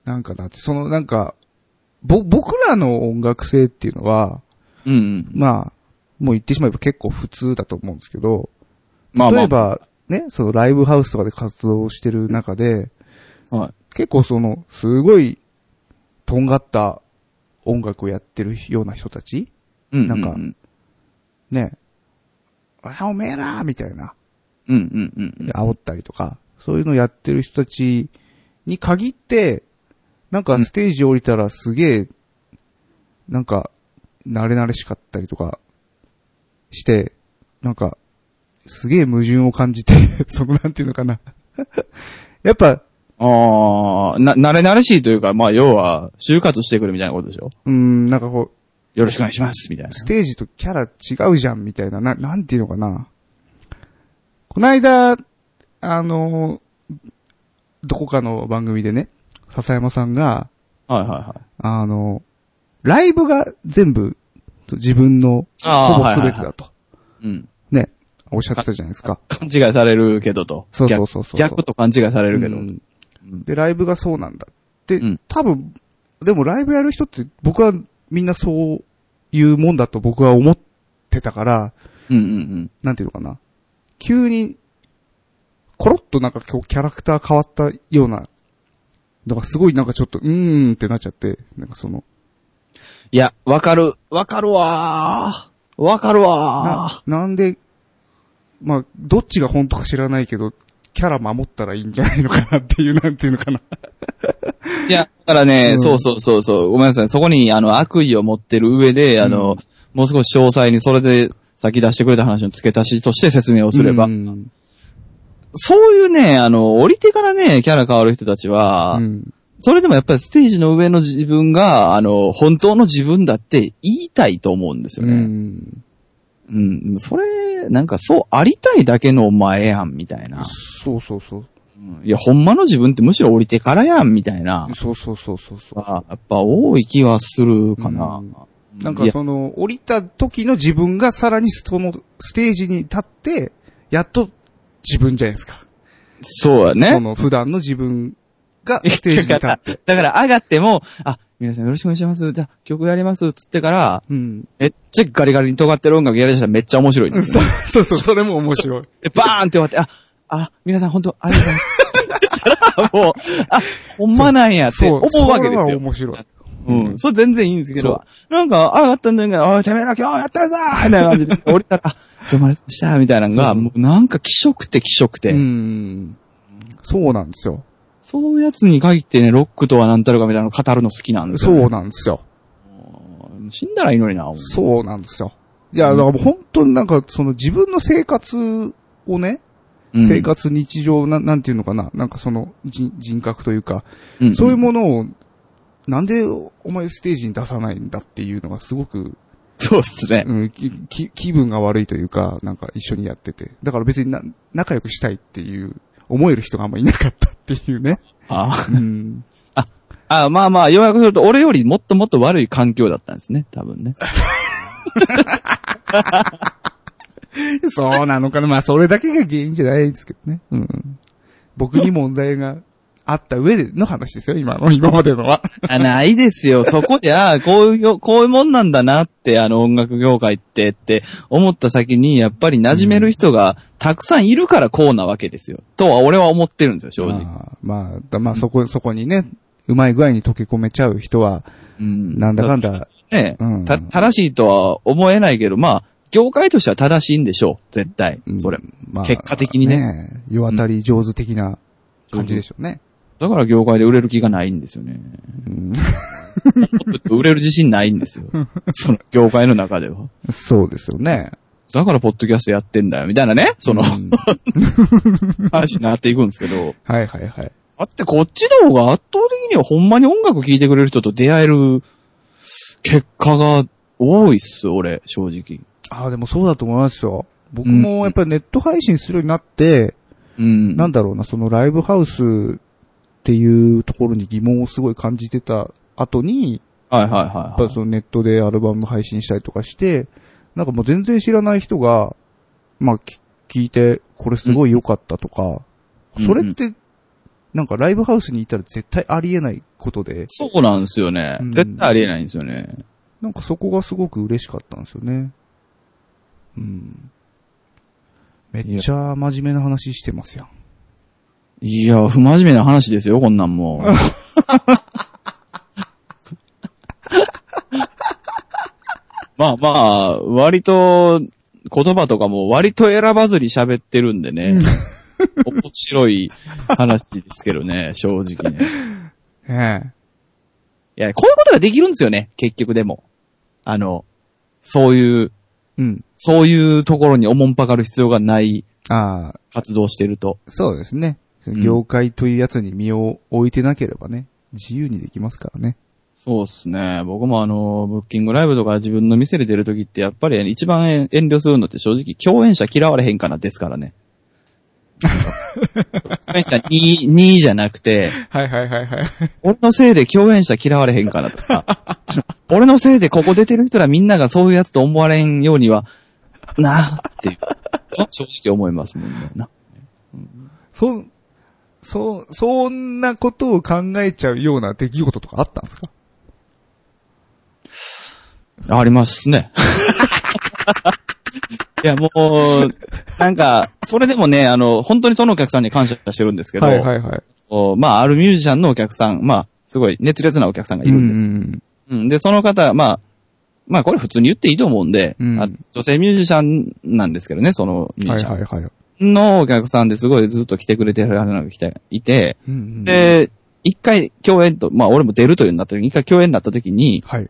なんかだって、その、なんか、ぼ、僕らの音楽性っていうのは、うんうん。まあ、もう言ってしまえば結構普通だと思うんですけど、まあまあ。例えば、ね、そのライブハウスとかで活動してる中で、はい。結構その、すごい、とんがった音楽をやってるような人たちうんなんかうんね、あ、おめえらみたいな、うんうんうんうん。煽ったりとか、そういうのやってる人たちに限って、なんかステージ降りたらすげえ、なんか、慣れ慣れしかったりとかして、なんか、すげえ矛盾を感じて、そのなんていうのかな。やっぱ、ああ、な、慣れ慣れしいというか、まあ要は、就活してくるみたいなことでしょ？うーん、なんかこう、よろしくお願いします、みたいな。ステージとキャラ違うじゃん、みたいな、な、なんていうのかな。こないだ、あの、どこかの番組でね、笹山さんが、はいはいはい。あの、ライブが全部、自分の、ほぼ全てだと。うん。ね、おっしゃってたじゃないですか。勘違いされるけどと。そうそうそうそう逆逆と勘違いされるけど。うんで、ライブがそうなんだって、うん多分、でもライブやる人って僕はみんなそういうもんだと僕は思ってたから、うんうんうん。なんていうのかな。急に、コロッとなんか今日キャラクター変わったような、のがすごいなんかちょっと、うーんってなっちゃって、なんかその、いや、わかる。わかるわー。わかるわな、なんで、まあ、どっちが本当か知らないけど、キャラ守ったらいいんじゃないのかなっていう、なんていうのかな。ー。いや、だからね、うんそうそうそうそう。ごめんなさい。そこに、あの、悪意を持ってる上で、あの、うんもう少し詳細にそれで先出してくれた話の付け足しとして説明をすれば。うんそういうね、あの、降りてからね、キャラ変わる人たちは、うんそれでもやっぱりステージの上の自分が、あの、本当の自分だって言いたいと思うんですようね。ん。うん。それ、なんかそうありたいだけのお前やん、みたいな。そうそうそう。うんいや、ほんまの自分ってむしろ降りてからやん、みたいな。そうそうそうそうそう。あやっぱ多い気はするかな。うんなんかその、降りた時の自分がさらにそのステージに立って、やっと自分じゃないですか。そそうやね。の普段の自分が ステージに立だからって。、だから上がっても、あ、皆さんよろしくお願いします。じゃあ曲やります。つってから、うん。めっちゃガリガリに尖ってる音楽やりだしたらめっちゃ面白いんですよ。そうそうそう、それも面白い。で、バーンって終わって、あ、あ、皆さん本当ありがとうございます。もう、あ、ほんまなんやって思うわけですよ。面白い。うん。それ全然いいんですけそど、なんか、上がったんだけど、おい、てめえら今日やったぞーみたいな。感じで、降りたら、あ、どうもありがとうございましたみたいなのが、もうなんか気色って気色て、うん。そうなんですよ。そういうやつに限ってね、ロックとは何たるかみたいなの語るの好きなんですよ、そうなんですよ。死んだらいいのにな、そうなんですよ。いや、だからもう本当になんか、その自分の生活をね、うん。生活、日常、ななんていうのかな、なんかその人人格というか、うん。そういうものを、なんでお前ステージに出さないんだっていうのがすごく、そうっすね。うん、きき気分が悪いというか、なんか一緒にやってて。だから別にな仲良くしたいっていう、思える人があんまいなかったっていうね。あうん。あ、まあまあ、要約すると、俺よりもっともっと悪い環境だったんですね、多分ね。そうなのかな。まあそれだけが原因じゃないですけどね。うん。僕に問題があった上での話ですよ、今の、今までのは。あ、ないですよ。そこで、あこういうよ、こういうもんなんだなって、あの、音楽業界って、って思った先に、やっぱり馴染める人がたくさんいるからこうなわけですよ。とは俺は思ってるんですよ、正直。あーまあ、だまあそこ、そこにね、うまい具合に溶け込めちゃう人は、うんなんだかんだ、ね、うんた、正しいとは思えないけど、まあ、業界としては正しいんでしょう。絶対。うんそれ。まあ結果的にね世渡り上手的な感じでしょうね。だから業界で売れる気がないんですよね。うん売れる自信ないんですよ。その業界の中では。そうですよね。だからポッドキャストやってんだよ、みたいなね。その、うん 話になっていくんですけど。はいはいはい。だってこっちの方が圧倒的にはほんまに音楽聴いてくれる人と出会える結果が多いっす、俺、正直。ああ、でもそうだと思いますよ。僕もやっぱりネット配信するようになって、うん。なんだろうな、そのライブハウスっていうところに疑問をすごい感じてた後に、はいはいはい、やっはい。ぱそのネットでアルバム配信したりとかして、なんかもう全然知らない人が、まあ、き聞いて、これすごい良かったとか、うんそれって、なんかライブハウスにいたら絶対ありえないことで、そうなんですよね。うん絶対ありえないんですよね。なんかそこがすごく嬉しかったんですよね。うん。めっちゃ真面目な話してますやん。いや、不真面目な話ですよ、こんなんもう。まあまあ、割と、言葉とかも割と選ばずに喋ってるんでね。面白い話ですけどね、正直ね。ええ。いや、こういうことができるんですよね、結局でも。あの、そういう、うん。そういうところにおもんぱかる必要がないああ、活動してると。そうですね。ん業界というやつに身を置いてなければね、自由にできますからね。そうですね。僕もあの、ブッキングライブとか自分の店で出るときってやっぱり一番遠慮するのって正直共演者嫌われへんかなですからね。共演者2、2じゃなくて、はいはいはいはい。俺のせいで共演者嫌われへんかなとか、俺のせいでここ出てる人らみんながそういうやつと思われんようには、なあっていう、正直思いますもんね。なそ、そ、そんなことを考えちゃうような出来事とかあったんですか？ありますね。いや、もう、なんか、それでもね、あの、本当にそのお客さんに感謝してるんですけど、はいはいはい。おまあ、あるミュージシャンのお客さん、まあ、すごい熱烈なお客さんがいるんです。んうんで、その方、まあ、まあ、これ普通に言っていいと思うんで、うんあ女性ミュージシャンなんですけどね、そのミューはジシャンいはいはい。のお客さんですごいずっと来てくれてる方が来ていて、うんうん、で、一回共演と、まあ、俺も出るというになった時に、一回共演になった時に、はい。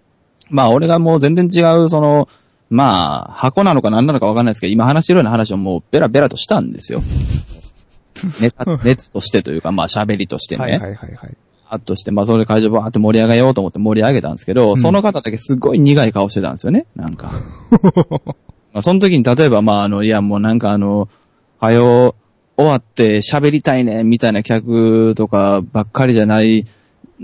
まあ、俺がもう全然違う、その、まあ、箱なのか何なのかわかんないですけど、今話してるような話をもうベラベラとしたんですよ。ネタ、熱としてというか、まあ喋りとしてね。はいはいはいはい。あとして、まあそれ会場バーって盛り上げようと思って盛り上げたんですけど、うんその方だけすごい苦い顔してたんですよね、なんか。まあその時に例えば、まああの、いやもうなんかあの、はよ、終わって喋りたいね、みたいな客とかばっかりじゃない、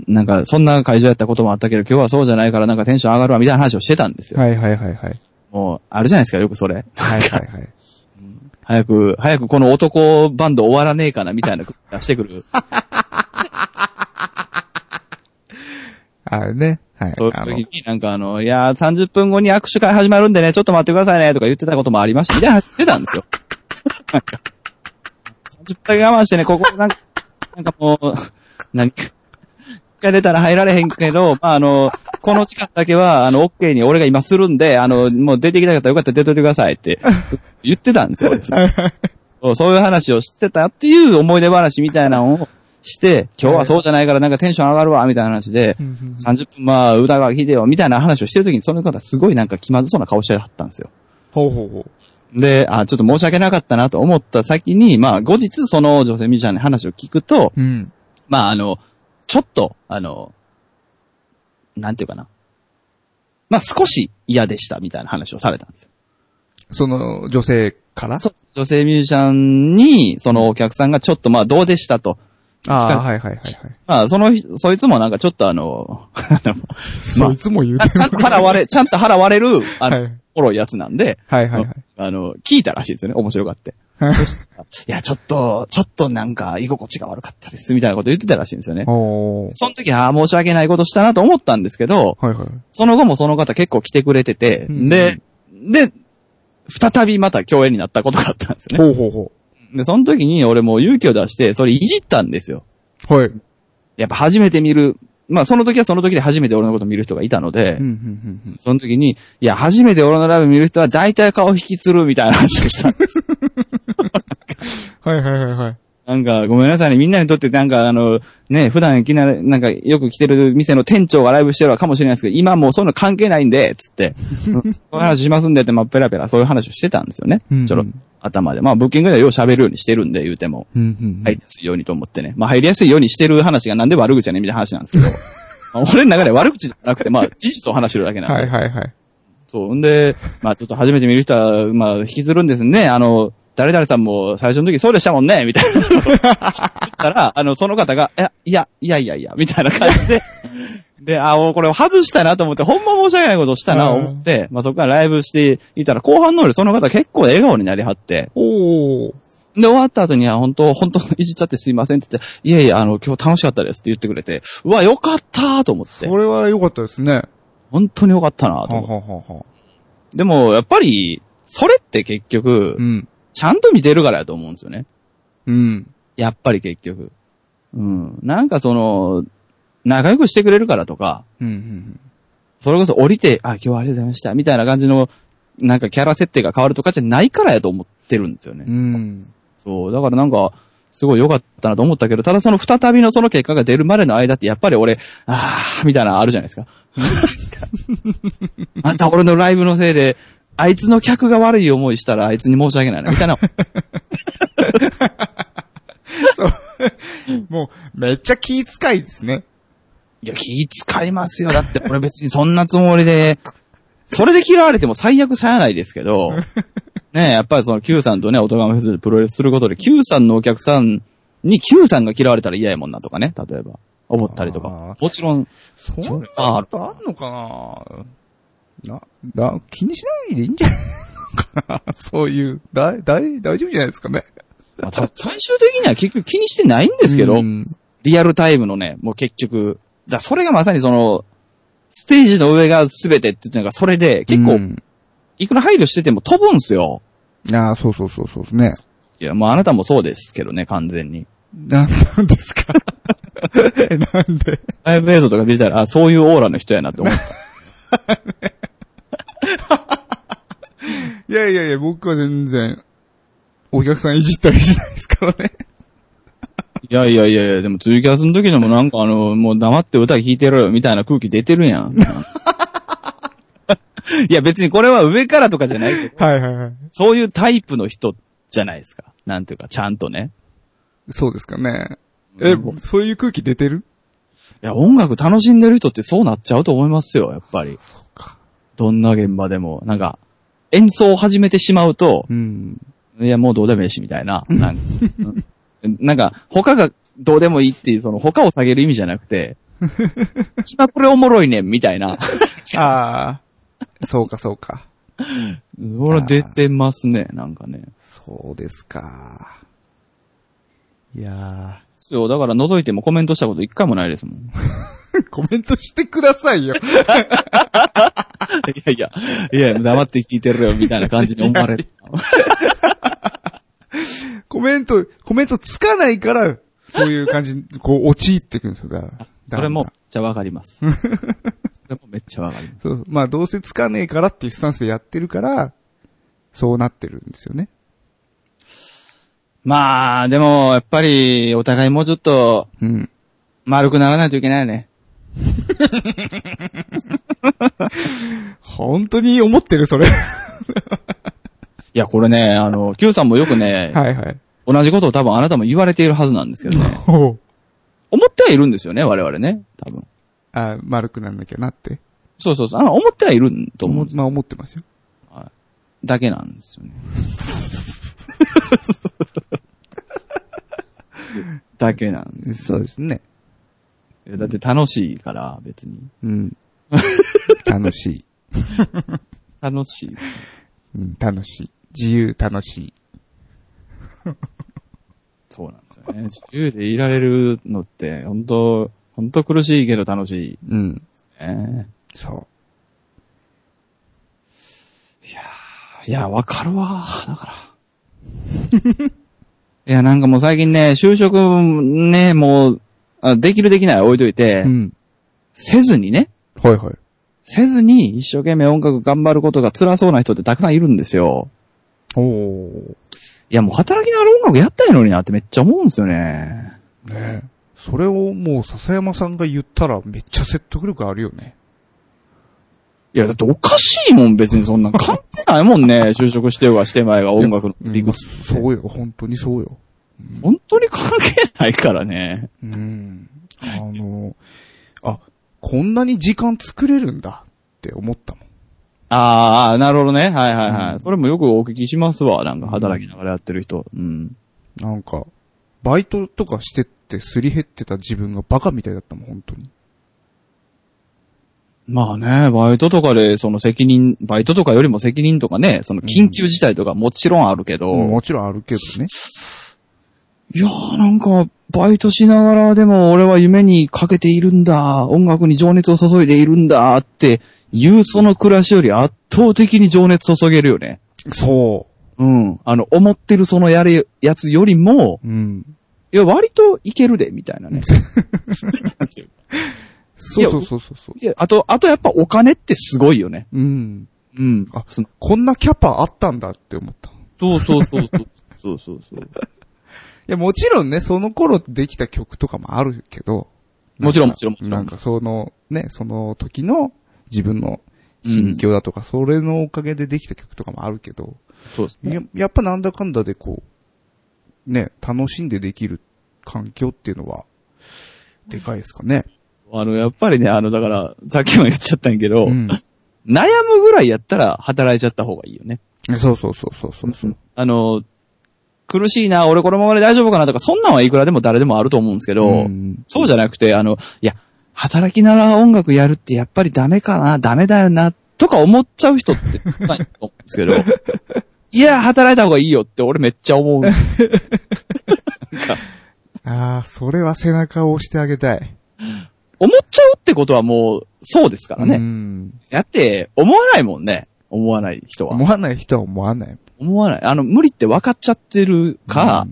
なんか、そんな会場やったこともあったけど、今日はそうじゃないからなんかテンション上がるわ、みたいな話をしてたんですよ。はいはいはいはい。もう、あるじゃないですか、よくそれ。はいはいはい。早く、早くこの男バンド終わらねえかな、みたいな出してくる。あれね。はい。そういう時になんかあの、いやー30分後に握手会始まるんでね、ちょっと待ってくださいね、とか言ってたこともありました。みたいな話してたんですよ。なんか、30分我慢してね、ここなんか、なんかもう、何一回出たら入られへんけど、まあ、あの、この時間だけは、あの、OK に俺が今するんで、あの、もう出てきたかったらよかったら出といてくださいって言ってたんですよ。そういう話をしてたっていう思い出話みたいなのをして、今日はそうじゃないからなんかテンション上がるわ、みたいな話で、30分まあ、歌が聴いてよ、みたいな話をしてるときに、その方すごいなんか気まずそうな顔してはったんですよ。ほうほうほう。で、あ、ちょっと申し訳なかったなと思った先に、まあ、後日その女性ミュージシャンに話を聞くと、うん。まあ、あの、ちょっと、あの、なんていうかな。まあ、少し嫌でした、みたいな話をされたんですよ。その、女性から？そう女性ミュージシャンに、そのお客さんがちょっとまあ、どうでしたと。ああ、はいはいはいはい。まあ、その人、そいつもなんかちょっとあの、そいつも言うてちゃんと腹割れ、ちゃんと腹割れる、あの、はいろいやつなんで、はいはいはい。あの、聞いたらしいですよね、面白がって。はいいや、ちょっと、ちょっとなんか、居心地が悪かったです、みたいなこと言ってたらしいんですよね。その時、ああ、申し訳ないことしたなと思ったんですけど、はいはい。その後もその方結構来てくれてて、うんで、で、再びまた共演になったことがあったんですよね。ほうほうほで、その時に俺もう勇気を出して、それいじったんですよ。う。はい。やっぱ初めて見る、まあその時はその時で初めて俺のこと見る人がいたので、うん、うん、うん、その時に、いや、初めて俺のライブ見る人は大体顔引きつるみたいな話をしたんです。はいはいはいはい。なんか、ごめんなさいね。みんなにとってなんか、あの、ね、普段いきなり、なんか、よく来てる店の店長がライブしてるかもしれないですけど、今もうそういうの関係ないんで、つって、うんそういう話しますんでって、まあ、ペラペラそういう話をしてたんですよね。うんちょろ、頭で。まあ、ブッキングではよう喋るようにしてるんで、言うても。うん、うん。入りやすいようにと思ってね。まあ、入りやすいようにしてる話がなんで悪口やねんみたいな話なんですけど。まあ俺の中では悪口じゃなくて、まあ、事実を話してるだけなんで。はいはいはい。そう。んで、まあちょっと初めて見る人は、まあ引きずるんですね。あの、誰々さんも最初の時そうでしたもんね、みたいな。たら、あの、その方が、いや、いや、いやいやいや、みたいな感じで。で、あ、もうこれ外したなと思って、ほんま申し訳ないことをしたな、うん思って、まあそこからライブしていたら、後半の俺その方結構笑顔になりはって、おー。で、終わった後には、本当本当いじっちゃってすいませんって言って、いやいや、あの、今日楽しかったですって言ってくれて、うわ、よかったーと思ってそ、れは良かったですね。本当によかったなはと思って。ははは。でも、やっぱり、それって結局、うん。ちゃんと見てるからやと思うんですよね。うん。やっぱり結局。うん。なんかその、仲良くしてくれるからとか、うん、うん。それこそ降りて、あ、今日はありがとうございました、みたいな感じの、なんかキャラ設定が変わるとかじゃないからやと思ってるんですよね。うん。そう。だからなんか、すごい良かったなと思ったけど、ただその再びのその結果が出るまでの間って、やっぱり俺、あー、みたいなのあるじゃないですか。あんた俺のライブのせいで、あいつの客が悪い思いしたらあいつに申し訳ないな、みたいな。もう、めっちゃ気遣いですね。いや、気使いますよ。だって俺別にそんなつもりで、それで嫌われても最悪さやないですけど、ねやっぱりその Q さんとね、音楽フェスでプロレスすることで Q さんのお客さんに Q さんが嫌われたら嫌やもんなとかね、例えば。思ったりとか。もちろん、そんなあことあんのかな？な、だ、気にしないでいいんじゃない？か なそういう、だ、だい、大丈夫じゃないですかね。まあ最終的には結局気にしてないんですけど、うんリアルタイムのね、もう結局、だそれがまさにその、ステージの上が全てっていうのがそれで、結構、うんいくら配慮してても飛ぶんすよ。ああ、そうそうそうそうですね。いや、もうあなたもそうですけどね、完全に。な、なんですか？えなんで？ライブ映像とか見たら、あ、そういうオーラの人やなって思った。いやいやいや、僕は全然、お客さんいじったりしないですからね。いやいやいやいや、でもツイキャスの時でもなんかあの、もう黙って歌聴いてろよみたいな空気出てるやん。いや別にこれは上からとかじゃないけど、はいはいはい。そういうタイプの人じゃないですか。なんていうか、ちゃんとね。そうですかね。え、そういう空気出てる？いや、音楽楽しんでる人ってそうなっちゃうと思いますよ、やっぱり。どんな現場でも。なんか、演奏を始めてしまうと、うん。いや、もうどうでもいいし、みたいな。なんか、う んなんか他がどうでもいいっていう、その他を下げる意味じゃなくて、今これおもろいねん、みたいな。ああ。そうか、そうか。これ出てますね、なんかね。そうですか。いやそう、だから覗いてもコメントしたこと一回もないですもん。ー。コメントしてくださいよ。いやいや、いや、黙って聞いてるよ、みたいな感じに思われる。コメント、コメントつかないから、そういう感じに、こう、陥ってくるんですよ。だから それもめっちゃわかります。それもめっちゃわかります。そう。まあ、どうせつかねえからっていうスタンスでやってるから、そうなってるんですよね。まあ、でも、やっぱり、お互いもうちょっと、うん。丸くならないといけないよね。本当に思ってる、それ。いや、これね、あの、Q さんもよくね、はいはい。同じことを多分あなたも言われているはずなんですけどね。思ってはいるんですよね、我々ね。多分。あ丸くなんなきゃなって。そうそうそう。あ思ってはいると思う。まあ思ってますよ。だけなんですよね。だけなんでそうですね。す。だって楽しいから、別に。うん。楽しい。楽しい。うん、楽しい。自由楽しい。そうなんですよね。自由でいられるのって、本当本当苦しいけど楽しいうん。いやーいや、わかるわだから。いや、なんかもう最近ね、就職ね、もう、あできるできないは置いといて、う。うん。せずにね、はいはい。せずに一生懸命音楽頑張ることが辛そうな人ってたくさんいるんですよ。おー。いや、もう働きながら音楽やったらいいのになってめっちゃ思うんですよね。ねえ。それをもう笹山さんが言ったらめっちゃ説得力あるよね。いや、だっておかしいもん、別にそんな関係ないもんね。就職してようがしてまいが音楽の理うん屈。そうよ、本当にそうよ。本当に関係ないからね。うん。あの、あ、こんなに時間作れるんだって思ったもん。ああ、なるほどね。はいはいはい。うんそれもよくお聞きしますわ。なんか働きながらやってる人。うん。なんか、バイトとかしてってすり減ってた自分がバカみたいだったもん、本当に。まあね、バイトとかで、その責任、バイトとかよりも責任とかね、その緊急事態とかもちろんあるけど、もちろんあるけどね。いやーなんか、バイトしながらでも俺は夢にかけているんだ、音楽に情熱を注いでいるんだっていうその暮らしより圧倒的に情熱注げるよね。そうん。あの、思ってるそのやるやつよりも、う。うん。いや、割といけるで、みたいなね。そうそうそうそうそう。いや、あと、あとやっぱお金ってすごいよね。うん。うん。あ、こんなキャパあったんだって思った。いそうそうそうそう。そうそうそう。や、もちろんね、その頃できた曲とかもあるけど。もちろんもちろんなんかその、ね、その時の自分の心境だとか、それのおかげでできた曲とかもあるけど、そうですね。ややっぱなんだかんだでこう、ね、楽しんでできる環境っていうのは、でかいですかね。あの、やっぱりね、あの、だから、さっきも言っちゃったんやけど、うん。悩むぐらいやったら働いちゃった方がいいよね。そうそうそうそうそうそう。あの、苦しいな、俺このままで大丈夫かなとか、そんなんはいくらでも誰でもあると思うんですけど、うんそうじゃなくて、あの、いや、働きながら音楽やるってやっぱりダメかな、ダメだよな、とか思っちゃう人ってたくさんいると思うんですけど、いや、働いた方がいいよって俺めっちゃ思う。ああ、それは背中を押してあげたい。思っちゃうってことはもう、そうですからね。うん。だって、思わないもんね。思わない人は。思わない人は思わない。思わない。あの、無理って分かっちゃってるか、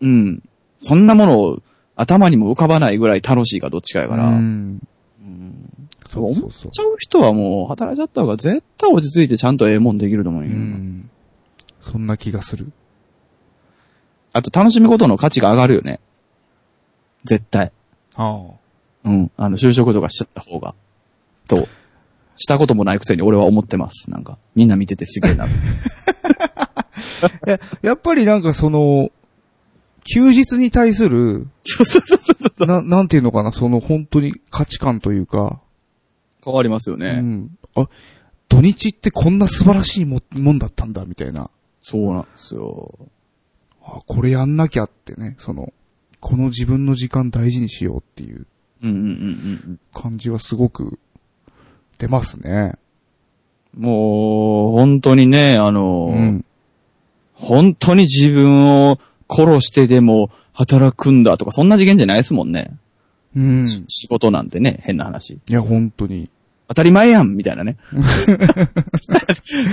うん、そんなものを頭にも浮かばないぐらい楽しいかどっちかやから、う思っん。そうそうそう。ちゃう人はもう働いちゃった方が絶対落ち着いてちゃんとええもんできると思ううよ、ん。そんな気がする。あと楽しむことの価値が上がるよね。絶対。あうん。あの、就職とかしちゃった方が。と、したこともないくせに俺は思ってます。なんか、みんな見ててすげえな。あ。や、やっぱりなんかその、休日に対する、な、なんていうのかな、その本当に価値観というか、変わりますようね。ん。あ、土日ってこんな素晴らしいももんだったんだ、みたいな。そうなんですよ。あ、これやんなきゃってね、その、この自分の時間大事にしようっていううんうんうんうん。感じはすごく出ますね。もう、本当にね、あの、うん。本当に自分を殺してでも働くんだとか、そんな次元じゃないですもんね。うん。し仕事なんてね、変な話。いや、本当に。当たり前やん、みたいなね。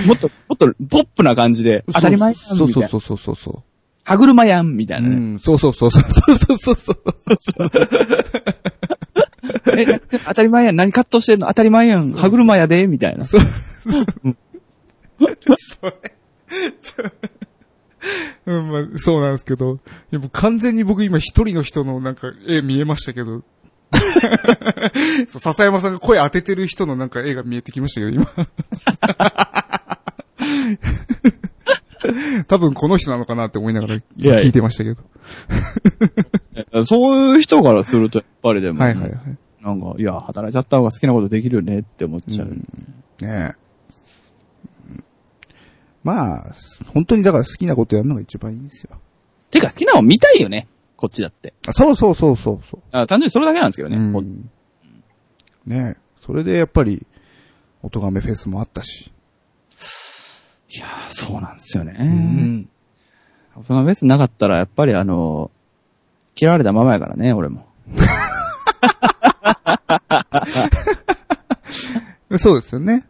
もっと、もっとポップな感じで、当たり前やん、みたいな。そうそうそうそうそうそう。歯車やん、みたいうなね。ん、そうそうそうそうそうそうそう。え、当たり前やん、何カットしてんの？当たり前やん、歯車やで、みたいな。そう。それ、ちょ、うん、まあ、そうなんですけど、でも完全に僕今一人の人のなんか絵見えましたけど、そう笹山さんが声当ててる人のなんか絵が見えてきましたけど、今。多分この人なのかなって思いながら聞いてましたけど。そういう人からすると、やっぱりでも、はいはいはい。なんか、いや、働いちゃった方が好きなことできるよねって思っちゃう。ねえ。うんまあ、本当にだから好きなことやるのが一番いいんですよ。てか、好きなの見たいよね。こっちだって。あそうそうそうそうそう。あ単純にそれだけなんですけどね。うんほねえ。それでやっぱり、音亀フェスもあったし。いやー、そうなんですよね。ん。そのベースなかったら、やっぱりあの、嫌われたままやからね、俺も。そうですよね。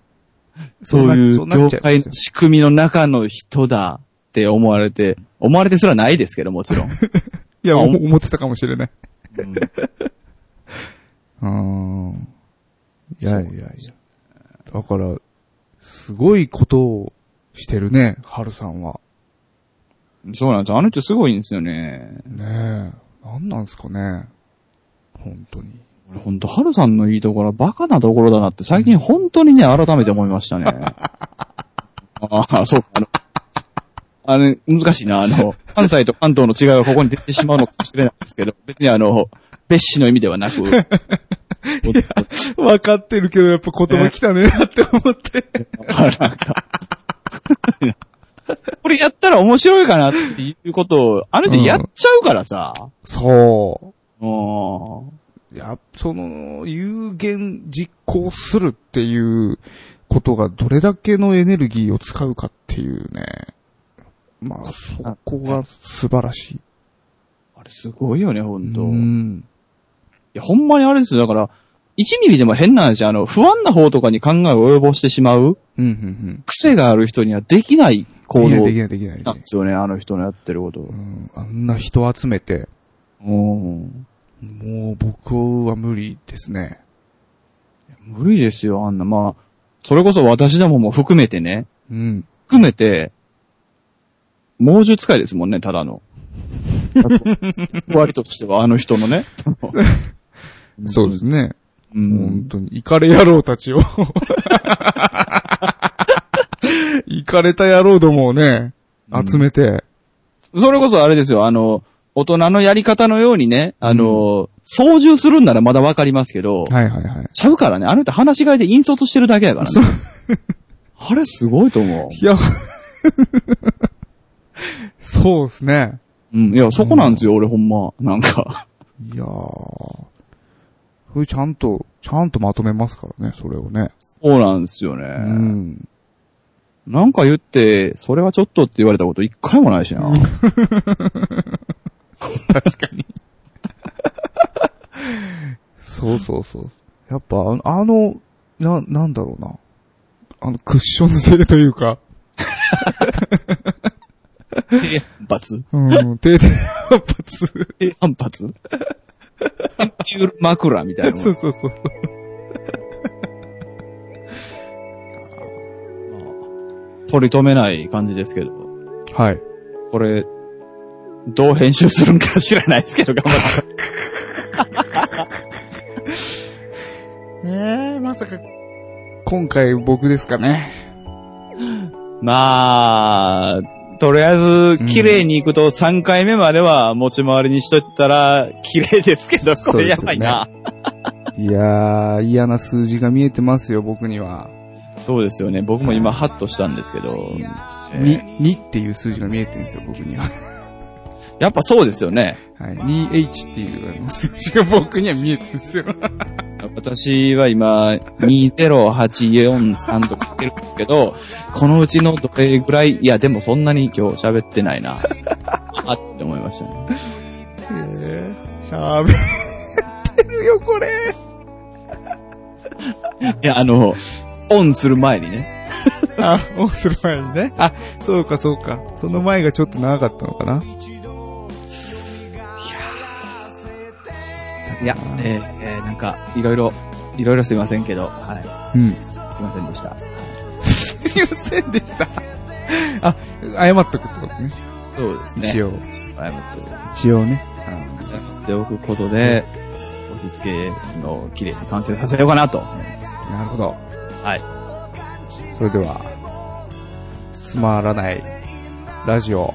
そういうな業界の仕組みの中の人だって思われて、思われてすらないですけど、もちろん。いや、あ思思ってたかもしれない。うん うん。いやいやいや。だから、すごいことをしてるね、春さんは。そうなんです。あの人すごいんですよね。ねえ。なんなんすかね。本当に。俺ほんと、春さんのいいところはバカなところだなって最近本当にね、改めて思いましたね。ああ、そうか。あの、あの、難しいな。あの、関西と関東の違いはここに出てしまうのかもしれないですけど、別にあの、別紙の意味ではなく、わかってるけど、やっぱ言葉来たねって思って。なんか、これやったら面白いかなっていうことを、あの人やっちゃうからさ。そう。うんいや、その、有言実行するっていうことがどれだけのエネルギーを使うかっていうね。まあ、そこが素晴らしい。あれすごいよね、ほんと。ういん。や、ほんまにあれですよ。だから、1ミリでも変な話、あの、不安な方とかに考えを及ぼしてしまう、うん、うん、癖がある人にはできないうん。行動できない、できない、できないなんで。すよね、あの人のやってること。うん、あんな人集めて、うん。もう僕は無理ですね。無理ですよ、あんな。まあ、それこそ私どもも含めてね、うん。含めて、猛獣使いですもんね、ただの。割としては、あの人のね。そうですね。うん本当に、イカレ野郎たちを。イカれた野郎どもをね、集めて、それこそあれですよ、あの、大人のやり方のようにね、あの、操縦するんならまだわかりますけど、はいはいはい。ちゃうからね、あの人話し飼いで引率してるだけやからね。あれすごいと思いや、そうですね。う。うん、いや、そこなんですよ、俺ほんま。なんか。いやー。それちゃんと、ちゃんとまとめますからね、それをね。そうなんですよね。うん。なんか言って、それはちょっとって言われたこと一回もないしな。そうそうそう。やっぱ、ああの、な、なんだろうな。あの、クッション性というか、低反発？うん、定点反発。低反発？枕みたいな。そうそうそう。取り留めない感じですけど。はい。これ、どう編集するんか知らないですけど、頑張って。ええまさか、今回僕ですかね。まあ、とりあえず、綺麗に行くと3回目までは持ち回りにしとったら、綺麗ですけど、これやばいな。いやー、嫌な数字が見えてますよ、僕には。そうですよね。僕も今ハッとしたんですけど。えーに、2っていう数字が見えてるんですよ、僕には。やっぱそうですよね。はい。2H っていう数字が僕には見えてるんですよ。私は今、20843とか言ってるけど、このうちのどれぐらい、いやでもそんなに今日喋ってないな。あって思いましたね。えー、喋ってるよ、これ。いや、あの、オンする前にね。あ、オンする前にね。あ、そうか、そうか。その前がちょっと長かったのかな。いや、えー、えーなんか、いろいろ、いろいろすいませんけど、はい。うん。すいませんでした。すいませんでした。あ、謝っとくってことね。そうですね。一応。謝ってる。一応ね。謝っておくことで、落ち着けの綺麗に完成させようかなと。なるほど。はい。それでは、つまらないラジオ、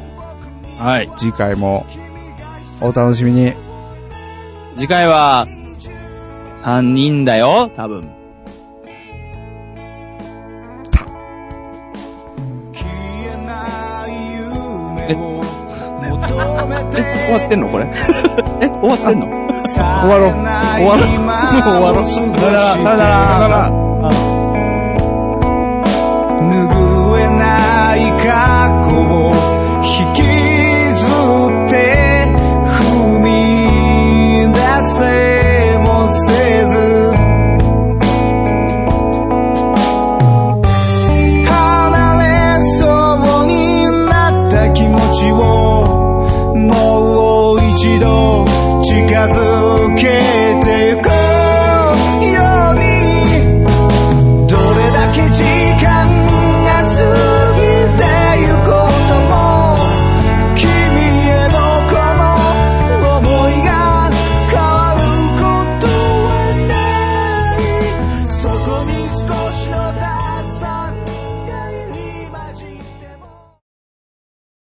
はい。次回もお楽しみに。次回は、3人だよ、多分。え、終わってんのこれ？え、終わってんの？終わろう。終わろう。も う終わろう。さよなら、さよなら。さよなら。